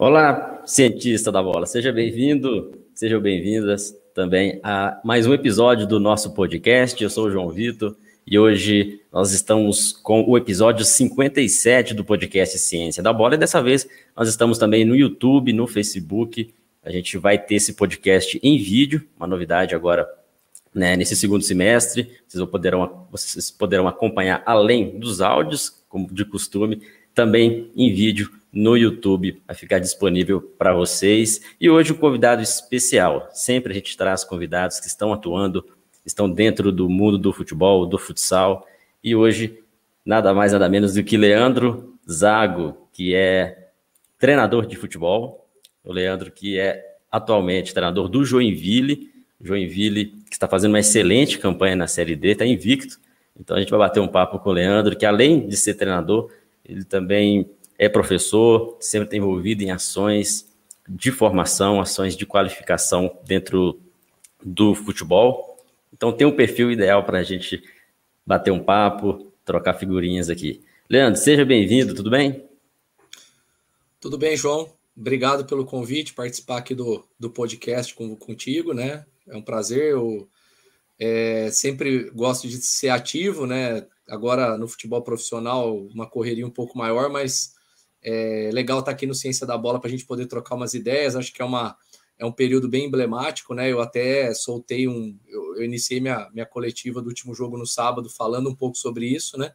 Olá, cientista da bola, seja bem-vindo, sejam bem-vindas também a mais um episódio do nosso podcast. Eu sou o João Vitor e hoje nós estamos com o episódio 57 do podcast Ciência da Bola e dessa vez nós estamos também no YouTube, no Facebook. A gente vai ter esse podcast em vídeo, uma novidade agora né, nesse segundo semestre. Vocês poderão, vocês poderão acompanhar além dos áudios, como de costume, também em vídeo no YouTube, vai ficar disponível para vocês. E hoje um convidado especial. Sempre a gente traz convidados que estão atuando, estão dentro do mundo do futebol, do futsal. E hoje, nada mais, nada menos do que Leandro Zago, que é treinador de futebol. O Leandro, que é atualmente treinador do Joinville. Joinville, que está fazendo uma excelente campanha na Série D, está invicto. Então a gente vai bater um papo com o Leandro, que além de ser treinador, ele também é professor, sempre está envolvido em ações de formação, ações de qualificação dentro do futebol. Então tem um perfil ideal para a gente bater um papo, trocar figurinhas aqui. Leandro, seja bem-vindo, tudo bem? Tudo bem, João. Obrigado pelo convite, participar aqui do, do podcast com, contigo, né? É um prazer. Eu é, sempre gosto de ser ativo, né? Agora no futebol profissional, uma correria um pouco maior, mas é legal estar aqui no Ciência da Bola para a gente poder trocar umas ideias. Acho que é, uma, é um período bem emblemático, né? Eu até soltei um. Eu, eu iniciei minha, minha coletiva do último jogo no sábado falando um pouco sobre isso, né?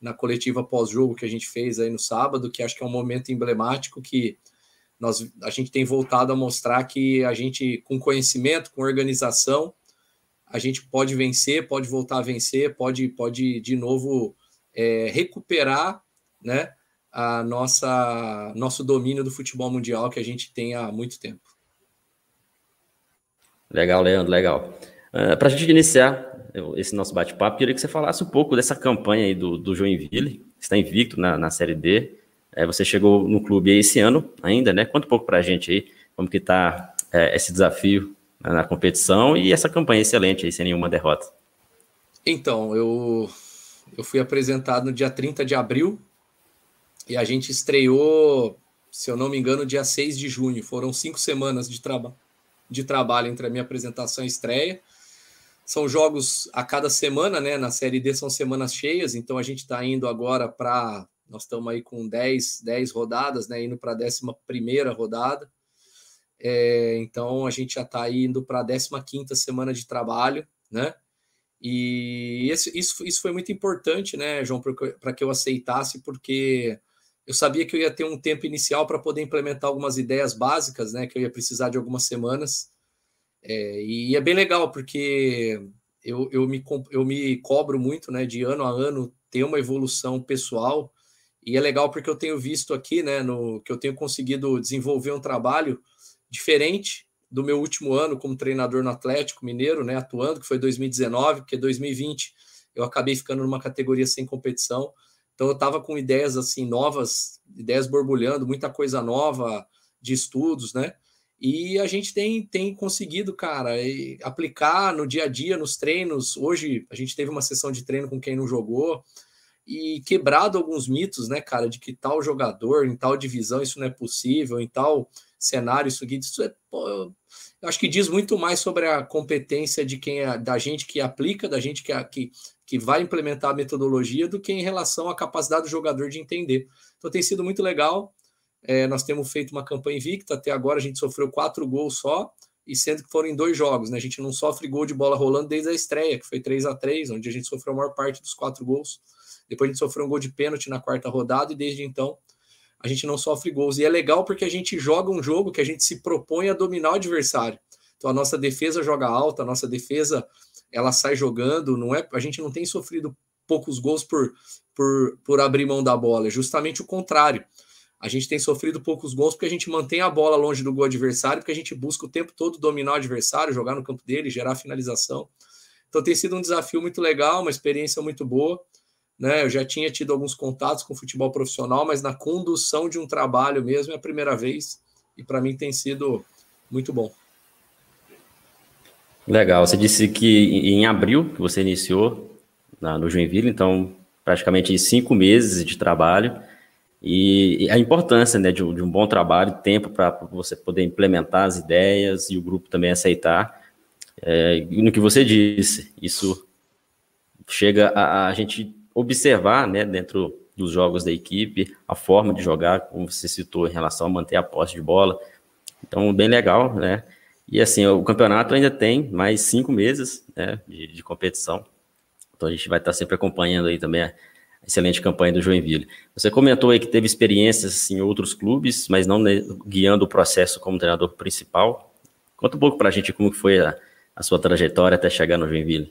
Na coletiva pós-jogo que a gente fez aí no sábado, que acho que é um momento emblemático que nós, a gente tem voltado a mostrar que a gente, com conhecimento, com organização, a gente pode vencer, pode voltar a vencer, pode, pode de novo é, recuperar, né? a nossa nosso domínio do futebol mundial que a gente tem há muito tempo. Legal, Leandro, legal. Uh, ah, Para a gente iniciar esse nosso bate-papo, queria que você falasse um pouco dessa campanha aí do, do Joinville, está invicto na, na Série D. É, você chegou no clube esse ano ainda, né? Conta um pouco para a gente aí como que está é, esse desafio na, competição e essa campanha excelente aí, sem nenhuma derrota. Então, eu, eu fui apresentado no dia 30 de abril e a gente estreou, se eu não me engano, dia 6 de junho. Foram cinco semanas de, traba de trabalho entre a minha apresentação e estreia. São jogos a cada semana, né? Na Série D são semanas cheias, então a gente está indo agora para. Nós estamos aí com 10, 10 rodadas, né? Indo para a 11 rodada. É, então a gente já está indo para a 15 semana de trabalho, né? E isso, isso, isso foi muito importante, né, João, para que eu aceitasse, porque eu sabia que eu ia ter um tempo inicial para poder implementar algumas ideias básicas, né? Que eu ia precisar de algumas semanas. É, e é bem legal, porque eu, eu, me, eu me cobro muito, né? De ano a ano ter uma evolução pessoal. E é legal porque eu tenho visto aqui, né? No, que eu tenho conseguido desenvolver um trabalho diferente do meu último ano como treinador no Atlético Mineiro, né? Atuando, que foi 2019, porque 2020 eu acabei ficando numa categoria sem competição. Então eu estava com ideias assim novas, ideias borbulhando, muita coisa nova de estudos, né? E a gente tem, tem conseguido, cara, aplicar no dia a dia, nos treinos. Hoje a gente teve uma sessão de treino com quem não jogou e quebrado alguns mitos, né, cara, de que tal jogador em tal divisão isso não é possível, em tal cenário isso isso é, pô, acho que diz muito mais sobre a competência de quem é, da gente que aplica, da gente que, que que vai implementar a metodologia do que em relação à capacidade do jogador de entender. Então tem sido muito legal. É, nós temos feito uma campanha invicta, até agora a gente sofreu quatro gols só, e sendo que foram em dois jogos, né? A gente não sofre gol de bola rolando desde a estreia, que foi 3 a 3 onde a gente sofreu a maior parte dos quatro gols. Depois a gente sofreu um gol de pênalti na quarta rodada, e desde então a gente não sofre gols. E é legal porque a gente joga um jogo que a gente se propõe a dominar o adversário. Então a nossa defesa joga alta, a nossa defesa ela sai jogando, não é? A gente não tem sofrido poucos gols por, por, por abrir mão da bola, é justamente o contrário. A gente tem sofrido poucos gols porque a gente mantém a bola longe do gol adversário, porque a gente busca o tempo todo dominar o adversário, jogar no campo dele, gerar finalização. Então tem sido um desafio muito legal, uma experiência muito boa. Né? Eu já tinha tido alguns contatos com futebol profissional, mas na condução de um trabalho mesmo é a primeira vez e para mim tem sido muito bom. Legal. Você disse que em abril que você iniciou na, no Joinville, então praticamente cinco meses de trabalho. e, a importância né, de, de um bom trabalho, tempo para você poder implementar as ideias e o grupo também aceitar. É, no que você disse, isso chega a, a gente observar né, dentro dos jogos da equipe, a forma de jogar, como você citou, em relação a manter a posse de bola. Então, bem legal, né? E assim, o campeonato ainda tem mais cinco meses né, de, de competição. Então a gente vai estar sempre acompanhando aí também a, excelente campanha do Joinville. Você comentou aí que teve experiências em outros clubes, mas não guiando o processo como treinador principal. Conta um pouco para a gente como foi a, a, sua trajetória até chegar no Joinville.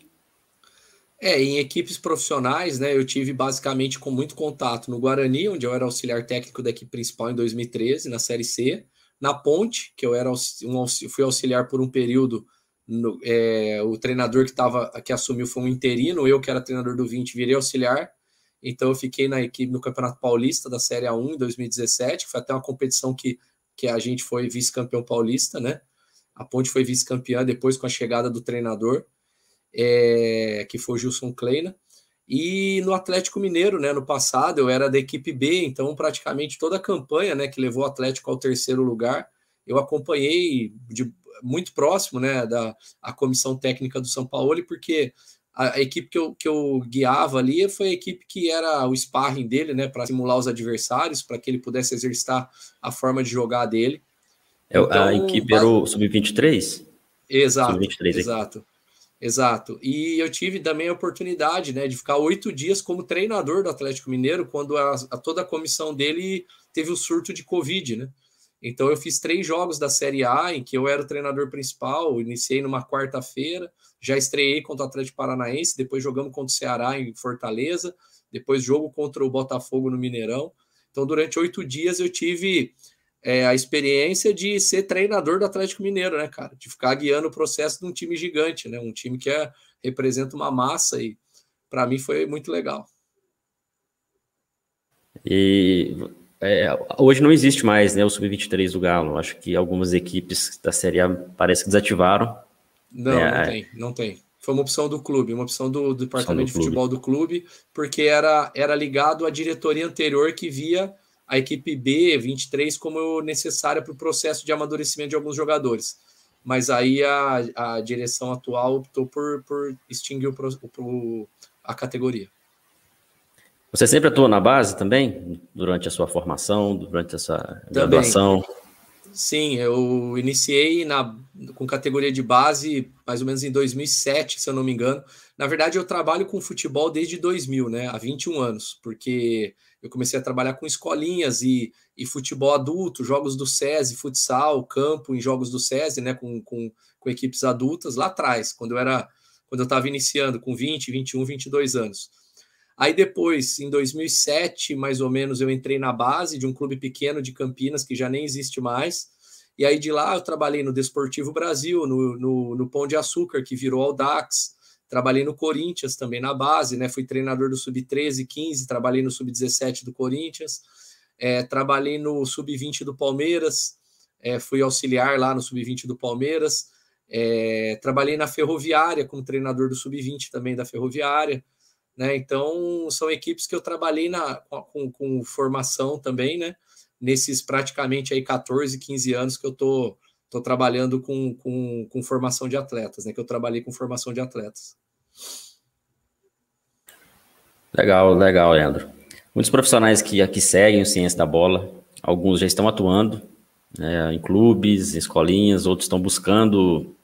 É, em equipes profissionais, né, eu tive basicamente com muito contato no Guarani, onde eu era auxiliar técnico da equipe principal em 2013, na Série C, na Ponte, que eu era um, fui auxiliar por um período, no, é, o treinador que, tava, que assumiu foi um interino, eu que era treinador do 20 virei auxiliar, então eu fiquei na equipe no Campeonato Paulista da Série A1 em 2017, que foi até uma competição que, que a gente foi vice-campeão paulista, né? A Ponte foi vice-campeã depois com a chegada do treinador, é, que foi o Gilson Kleina. E no Atlético Mineiro, né, no passado, eu era da equipe B, então praticamente toda a campanha, né, que levou o Atlético ao terceiro lugar, eu acompanhei de muito próximo, né, da a comissão técnica do São Paulo, porque a, a, equipe que eu, que eu guiava ali foi a equipe que era o sparring dele, né, para simular os adversários, para que ele pudesse exercitar a forma de jogar dele. É, então, a equipe era o Sub-23? Exato, Sub-23 exato. Exato. E eu tive também a oportunidade né, de ficar oito dias como treinador do Atlético Mineiro, quando a, a, toda a comissão dele teve o surto de Covid, né? Então eu fiz três jogos da Série A em que eu era o treinador principal, iniciei numa quarta-feira, já estreiei contra o Atlético Paranaense, depois jogamos contra o Ceará em Fortaleza, depois jogo contra o Botafogo no Mineirão. Então durante oito dias eu tive é, a experiência de ser treinador do Atlético Mineiro, né, cara? De ficar guiando o processo de um time gigante, né? Um time que é, representa uma massa e para mim foi muito legal. E é, hoje não existe mais né, o Sub-23 do Galo. Acho que algumas equipes da Série A parece que desativaram. Não, é, não tem, não tem. Foi uma opção do clube, uma opção do, do departamento do de futebol do clube, porque era, era ligado à diretoria anterior que via a equipe B 23 como necessária para o processo de amadurecimento de alguns jogadores. Mas aí a, a direção atual optou por, por extinguir o, o, a categoria. Você sempre atuou na base também? Durante a sua formação, durante a sua graduação? Sim, eu iniciei na, com categoria de base mais ou menos em 2007, se eu não me engano. Na verdade, eu trabalho com futebol desde 2000, né? Há 21 anos, porque eu comecei a trabalhar com escolinhas e, e futebol adulto, jogos do SESI, futsal, campo em jogos do SESI, né? Com, com, com equipes adultas lá atrás, quando eu era quando eu estava iniciando, com 20, 21, 22 anos. Aí depois, em 2007, mais ou menos, eu entrei na base de um clube pequeno de Campinas, que já nem existe mais. E aí de lá eu trabalhei no Desportivo Brasil, no, no, no Pão de Açúcar, que virou Audax. Trabalhei no Corinthians também na base, né? Fui treinador do Sub-13, 15, trabalhei no Sub-17 do Corinthians. É, trabalhei no Sub-20 do Palmeiras, é, fui auxiliar lá no Sub-20 do Palmeiras. É, trabalhei na Ferroviária como treinador do Sub-20 também da Ferroviária. Né? Então, são equipes que eu trabalhei na, com, com formação também, né? Nesses praticamente aí 14, 15 anos que eu tô, tô trabalhando com, com, com formação de atletas, né? Que eu trabalhei com formação de atletas. Legal, legal, Leandro. Muitos profissionais que aqui seguem o Ciência da Bola, alguns já estão atuando né, em clubes, em escolinhas, outros estão buscando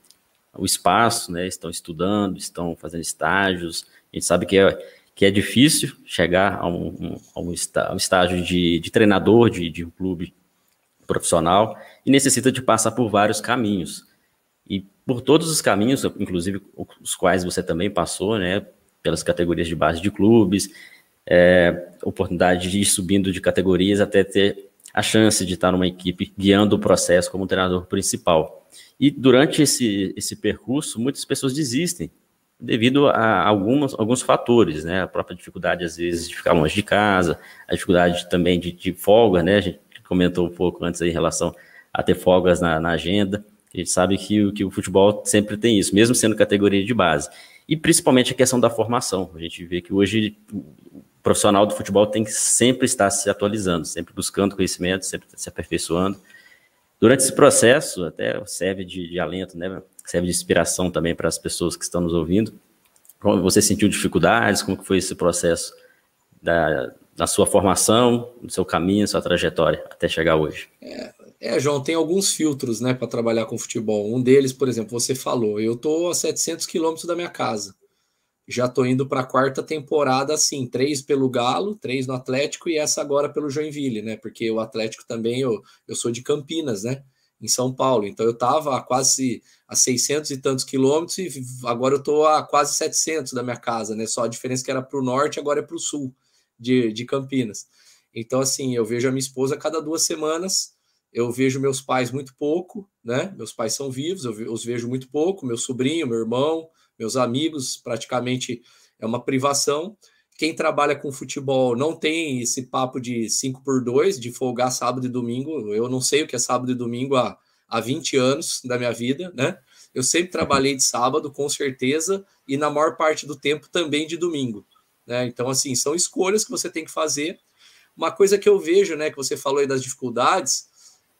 o espaço, né, estão estudando, estão fazendo estágios, a gente sabe que é, que é difícil chegar a um, a um, estágio de, de treinador de, de um clube profissional e necessita de passar por vários caminhos. E por todos os caminhos, inclusive os quais você também passou, né, pelas categorias de base de clubes, é, oportunidade de ir subindo de categorias até ter a chance de estar numa equipe guiando o processo como treinador principal. E durante esse, esse percurso, muitas pessoas desistem devido a algumas, alguns fatores, né? A própria dificuldade, às vezes, de ficar longe de casa, a dificuldade também de, de folga, né? A gente comentou um pouco antes aí em relação a ter folgas na, na agenda. A gente sabe que, que o futebol sempre tem isso, mesmo sendo categoria de base. E principalmente a questão da formação. A gente vê que hoje o profissional do futebol tem que sempre estar se atualizando, sempre buscando conhecimento, sempre se aperfeiçoando. Durante esse processo, até serve de, de alento, né? serve de inspiração também para as pessoas que estão nos ouvindo. Você sentiu dificuldades? Como foi esse processo da, da sua formação, do seu caminho, sua trajetória até chegar hoje? É, é João, tem alguns filtros né, para trabalhar com futebol. Um deles, por exemplo, você falou, eu estou a 700 quilômetros da minha casa já estou indo para a quarta temporada, assim, três pelo Galo, três no Atlético e essa agora pelo Joinville, né? Porque o Atlético também, eu, eu sou de Campinas, né? Em São Paulo. Então eu estava a quase a 600 e tantos quilômetros e agora eu estou a quase 700 da minha casa, né? Só a diferença que era para o norte, agora é para o sul de, de Campinas. Então, assim, eu vejo a minha esposa cada duas semanas, eu vejo meus pais muito pouco, né? Meus pais são vivos, eu os vejo muito pouco, meu sobrinho, meu irmão, meus amigos, praticamente é uma privação. Quem trabalha com futebol não tem esse papo de 5 por 2 de folgar sábado e domingo. Eu não sei o que é sábado e domingo há, há 20 anos da minha vida, né? Eu sempre trabalhei de sábado, com certeza, e na maior parte do tempo também de domingo. Né? Então, assim, são escolhas que você tem que fazer. Uma coisa que eu vejo, né, que você falou aí das dificuldades,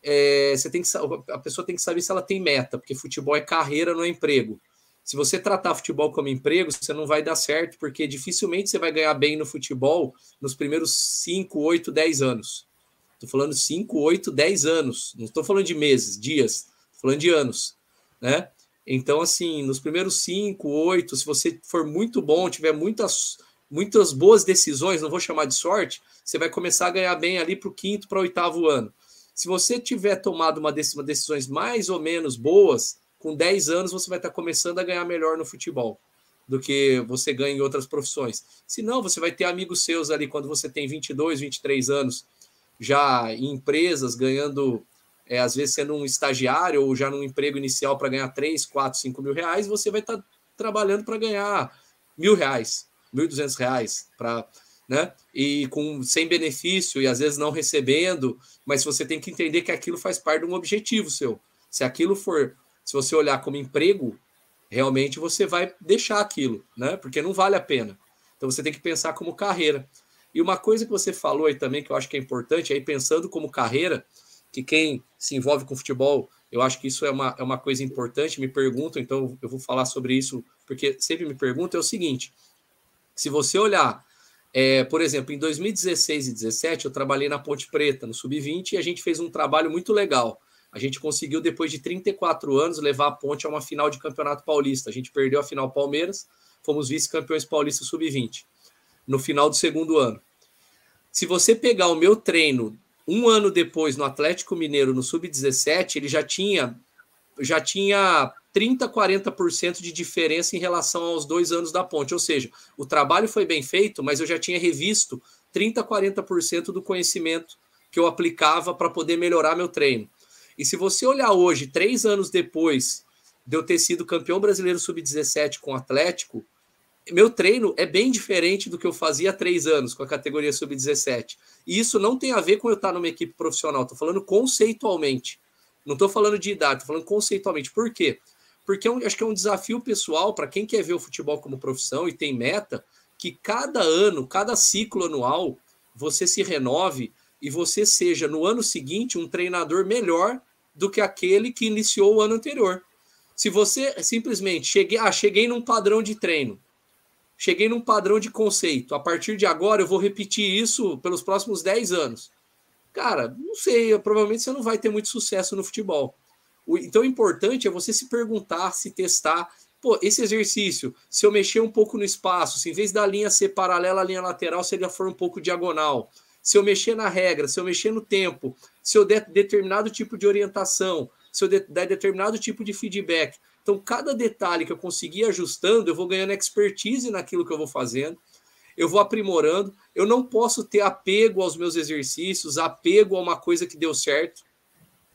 é, você tem que a pessoa tem que saber se ela tem meta, porque futebol é carreira, não é emprego. Se você tratar futebol como emprego, você não vai dar certo, porque dificilmente você vai ganhar bem no futebol nos primeiros 5, 8, 10 anos. Estou falando 5, 8, 10 anos. Não estou falando de meses, dias. Estou falando de anos. Né? Então, assim, nos primeiros 5, 8, se você for muito bom, tiver muitas, muitas boas decisões, não vou chamar de sorte, você vai começar a ganhar bem ali para o quinto, para o oitavo ano. Se você tiver tomado uma decisões mais ou menos boas, com 10 anos você vai estar começando a ganhar melhor no futebol do que você ganha em outras profissões. Se não, você vai ter amigos seus ali quando você tem 22, 23 anos, já em empresas, ganhando, é, às vezes sendo um estagiário ou já num emprego inicial para ganhar 3, 4, 5 mil reais, você vai estar trabalhando para ganhar mil reais, mil duzentos reais, para né? E com sem benefício e às vezes não recebendo, mas você tem que entender que aquilo faz parte de um objetivo seu. Se aquilo for se você olhar como emprego, realmente você vai deixar aquilo, né? Porque não vale a pena. Então você tem que pensar como carreira. E uma coisa que você falou aí também que eu acho que é importante, aí pensando como carreira, que quem se envolve com futebol, eu acho que isso é uma, é uma coisa importante, me perguntam, então eu vou falar sobre isso, porque sempre me perguntam, é o seguinte, se você olhar, é, por exemplo, em 2016 e 2017, eu trabalhei na Ponte Preta, no Sub-20, e a gente fez um trabalho muito legal a gente conseguiu, depois de 34 anos, levar a ponte a uma final de campeonato paulista. A gente perdeu a final Palmeiras, fomos vice-campeões paulistas sub-20 no final do segundo ano. Se você pegar o meu treino um ano depois no Atlético Mineiro, no sub-17, ele já tinha já tinha 30, 40% de diferença em relação aos dois anos da ponte. Ou seja, o trabalho foi bem feito, mas eu já tinha revisto 30, 40% do conhecimento que eu aplicava para poder melhorar meu treino. E se você olhar hoje, três anos depois de eu ter sido campeão brasileiro sub-17 com o Atlético, meu treino é bem diferente do que eu fazia há três anos com a categoria sub-17. E isso não tem a ver com eu estar numa equipe profissional, estou falando conceitualmente. Não estou falando de idade, estou falando conceitualmente. Por quê? Porque é acho que é um desafio pessoal para quem quer ver o futebol como profissão e tem meta, que cada ano, cada ciclo anual, você se renove e você seja no ano seguinte um treinador melhor do que aquele que iniciou o ano anterior. Se você simplesmente cheguei, ah, cheguei num padrão de treino, cheguei num padrão de conceito, a partir de agora eu vou repetir isso pelos próximos 10 anos. Cara, não sei, provavelmente você não vai ter muito sucesso no futebol. Então o importante é você se perguntar, se testar. Pô, esse exercício, se eu mexer um pouco no espaço, se em vez da linha ser paralela à linha lateral, se ele for um pouco diagonal, se eu mexer na regra, se eu mexer no tempo, se eu der determinado tipo de orientação, se eu der determinado tipo de feedback. Então, cada detalhe que eu conseguir ajustando, eu vou ganhando expertise naquilo que eu vou fazendo, eu vou aprimorando. Eu não posso ter apego aos meus exercícios, apego a uma coisa que deu certo,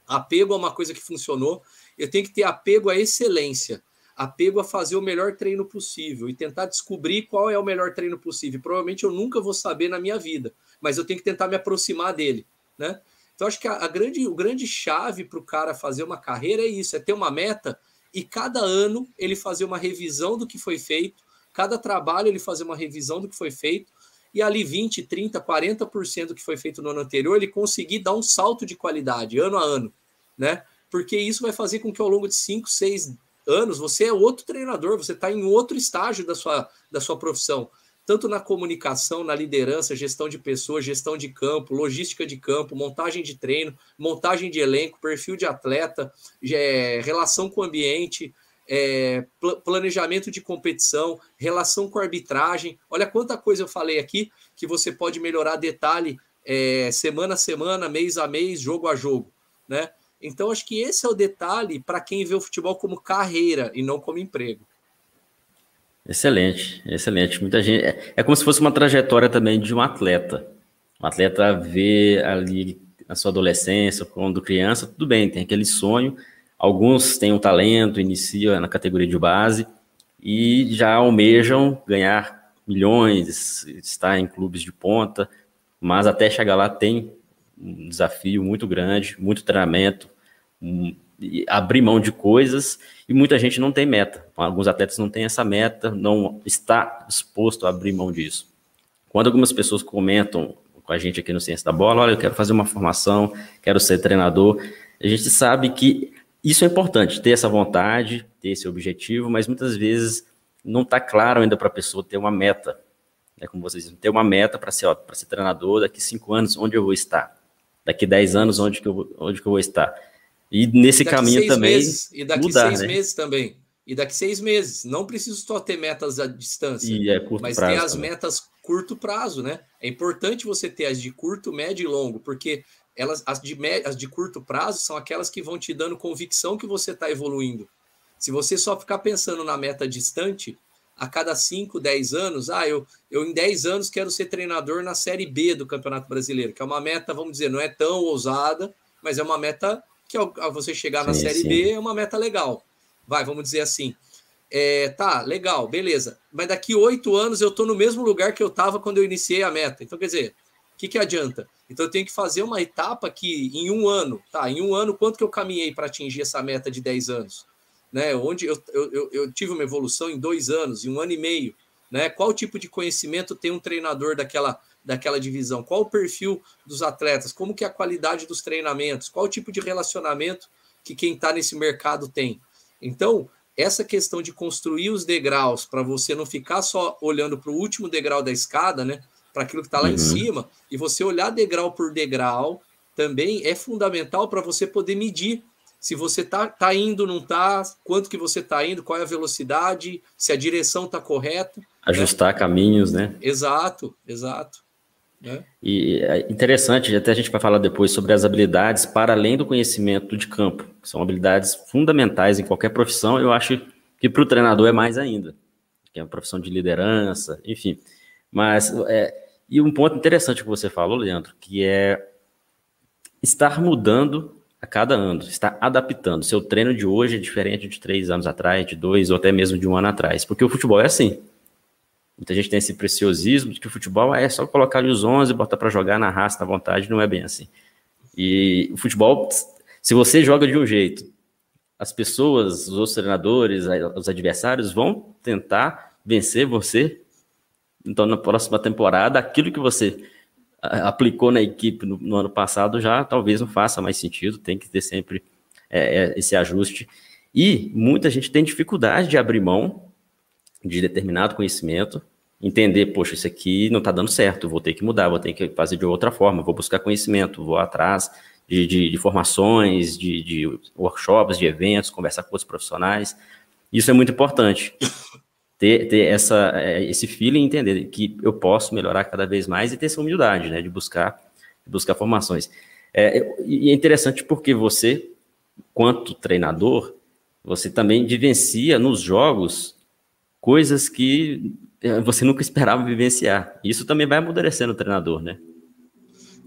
apego a uma coisa que funcionou. Eu tenho que ter apego à excelência apego a fazer o melhor treino possível e tentar descobrir qual é o melhor treino possível. Provavelmente eu nunca vou saber na minha vida, mas eu tenho que tentar me aproximar dele, né? Então acho que a, a grande, o grande chave para o cara fazer uma carreira é isso, é ter uma meta e cada ano ele fazer uma revisão do que foi feito, cada trabalho ele fazer uma revisão do que foi feito e ali 20, 30, 40% que foi feito no ano anterior, ele conseguir dar um salto de qualidade ano a ano, né? Porque isso vai fazer com que ao longo de 5, 6 anos você é outro treinador, você está em outro estágio da sua, da sua profissão tanto na comunicação, na liderança, gestão de pessoas, gestão de campo, logística de campo, montagem de treino, montagem de elenco, perfil de atleta, é, relação com o ambiente, é, planejamento de competição, relação com arbitragem. Olha quanta coisa eu falei aqui que você pode melhorar detalhe é, semana a semana, mês a mês, jogo a jogo, né? Então acho que esse é o detalhe para quem vê o futebol como carreira e não como emprego. Excelente, excelente. Muita gente. É, é como se fosse uma trajetória também de um atleta. Um atleta vê ali na sua adolescência, quando criança, tudo bem, tem aquele sonho. Alguns têm um talento, iniciam na categoria de base e já almejam ganhar milhões, estar em clubes de ponta, mas até chegar lá tem um desafio muito grande, muito treinamento, abrir mão de coisas e muita gente não tem meta. Alguns atletas não têm essa meta, não está disposto a abrir mão disso. Quando algumas pessoas comentam com a gente aqui no Ciência da Bola, olha, eu quero fazer uma formação, quero ser treinador, a gente sabe que isso é importante, ter essa vontade, ter esse objetivo, mas muitas vezes não está claro ainda para a pessoa ter uma meta. É como vocês dizem, ter uma meta para ser, ser treinador daqui cinco anos, onde eu vou estar? Daqui dez anos, onde que eu, onde que eu vou estar? E nesse e caminho também. Meses, e daqui mudar, seis né? meses também. E daqui seis meses. Não preciso só ter metas à distância. E é curto mas ter as também. metas curto prazo, né? É importante você ter as de curto, médio e longo, porque elas, as de, as de curto prazo são aquelas que vão te dando convicção que você está evoluindo. Se você só ficar pensando na meta distante, a cada 5, 10 anos, ah, eu, eu em 10 anos quero ser treinador na Série B do Campeonato Brasileiro, que é uma meta, vamos dizer, não é tão ousada, mas é uma meta que ao, ao você chegar sim, na Série sim. B é uma meta legal. Vai, vamos dizer assim. É, tá, legal, beleza. Mas daqui oito anos eu estou no mesmo lugar que eu estava quando eu iniciei a meta. Então, quer dizer, o que, que adianta? Então, eu tenho que fazer uma etapa que em um ano, tá? Em um ano, quanto que eu caminhei para atingir essa meta de 10 anos? Né? Onde eu, eu, eu tive uma evolução em dois anos, em um ano e meio. Né? Qual tipo de conhecimento tem um treinador daquela daquela divisão? Qual o perfil dos atletas? Como que é a qualidade dos treinamentos? Qual o tipo de relacionamento que quem está nesse mercado tem? Então, essa questão de construir os degraus para você não ficar só olhando para o último degrau da escada, né? Para aquilo que está lá uhum. em cima, e você olhar degrau por degrau também é fundamental para você poder medir se você está tá indo, não está, quanto que você está indo, qual é a velocidade, se a direção está correta. Né? Ajustar né? caminhos, né? Exato, exato. É. E é interessante, até a gente vai falar depois sobre as habilidades para além do conhecimento de campo, que são habilidades fundamentais em qualquer profissão. Eu acho que para o treinador é mais ainda, que é uma profissão de liderança, enfim. Mas, é, e um ponto interessante que você falou, Leandro, que é estar mudando a cada ano, estar adaptando. Seu treino de hoje é diferente de três anos atrás, de dois ou até mesmo de um ano atrás, porque o futebol é assim. Muita gente tem esse preciosismo de que o futebol é só colocar ali os 11, botar para jogar na raça, na vontade, não é bem assim. E o futebol, se você joga de um jeito, as pessoas, os outros treinadores, os adversários vão tentar vencer você. Então, na próxima temporada, aquilo que você aplicou na equipe no, no ano passado já talvez não faça mais sentido, tem que ter sempre é, é, esse ajuste. E muita gente tem dificuldade de abrir mão de determinado conhecimento, entender, poxa, isso aqui não está dando certo, vou ter que mudar, vou ter que fazer de outra forma, vou buscar conhecimento, vou atrás de, de, de formações, de, de, workshops, de eventos, conversar com outros profissionais. Isso é muito importante. Ter, ter essa, é, esse feeling, entender que eu posso melhorar cada vez mais e ter essa humildade, né, de buscar, buscar formações. É, e é interessante porque você, quanto treinador, você também vivencia nos jogos coisas que é, você nunca esperava vivenciar. Isso também vai amadurecendo o treinador, né?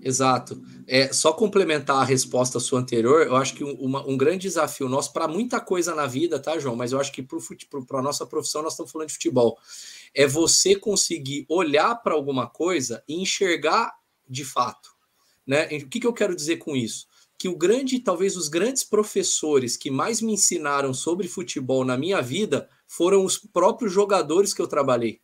Exato. É, só complementar a resposta sua anterior, eu acho que uma, um grande desafio nosso para muita coisa na vida, tá, João? Mas eu acho que para a nossa profissão, nós estamos falando de futebol. É você conseguir olhar para alguma coisa e enxergar de fato. Né? O que, que eu quero dizer com isso? Que o grande, talvez os grandes professores que mais me ensinaram sobre futebol na minha vida foram os próprios jogadores que eu trabalhei.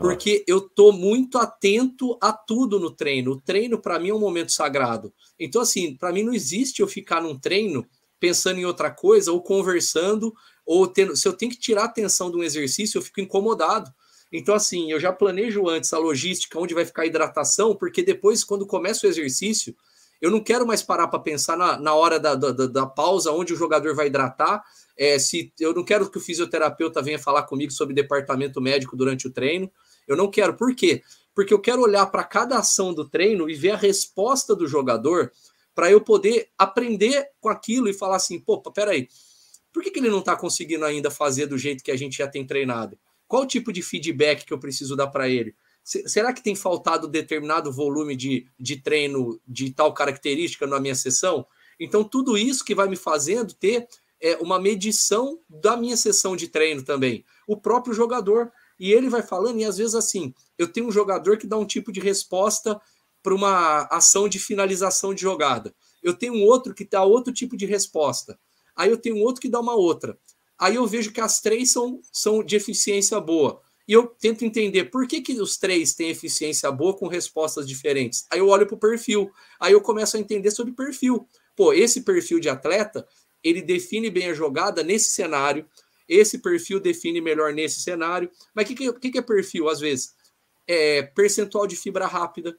Porque eu tô muito atento a tudo no treino. O treino para mim é um momento sagrado. Então assim, para mim não existe eu ficar num treino pensando em outra coisa ou conversando ou tendo, se eu tenho que tirar a atenção de um exercício, eu fico incomodado. Então assim, eu já planejo antes a logística onde vai ficar a hidratação, porque depois quando começa o exercício, eu não quero mais parar para pensar na, na hora da, da, da, pausa, onde o jogador vai hidratar. É, se Eu não quero que o fisioterapeuta venha falar comigo sobre departamento médico durante o treino. Eu não quero. Por quê? Porque eu quero olhar para cada ação do treino e ver a resposta do jogador para eu poder aprender com aquilo e falar assim: pô, peraí, por que, que ele não está conseguindo ainda fazer do jeito que a gente já tem treinado? Qual o tipo de feedback que eu preciso dar para ele? Será que tem faltado determinado volume de, de treino de tal característica na minha sessão? Então, tudo isso que vai me fazendo ter é, uma medição da minha sessão de treino também. O próprio jogador. E ele vai falando, e às vezes assim, eu tenho um jogador que dá um tipo de resposta para uma ação de finalização de jogada. Eu tenho um outro que dá outro tipo de resposta. Aí eu tenho outro que dá uma outra. Aí eu vejo que as três são, são de eficiência boa. E eu tento entender por que, que os três têm eficiência boa com respostas diferentes. Aí eu olho para o perfil. Aí eu começo a entender sobre perfil. Pô, esse perfil de atleta, ele define bem a jogada nesse cenário esse perfil define melhor nesse cenário. Mas o que, que, que é perfil, às vezes? É percentual de fibra rápida,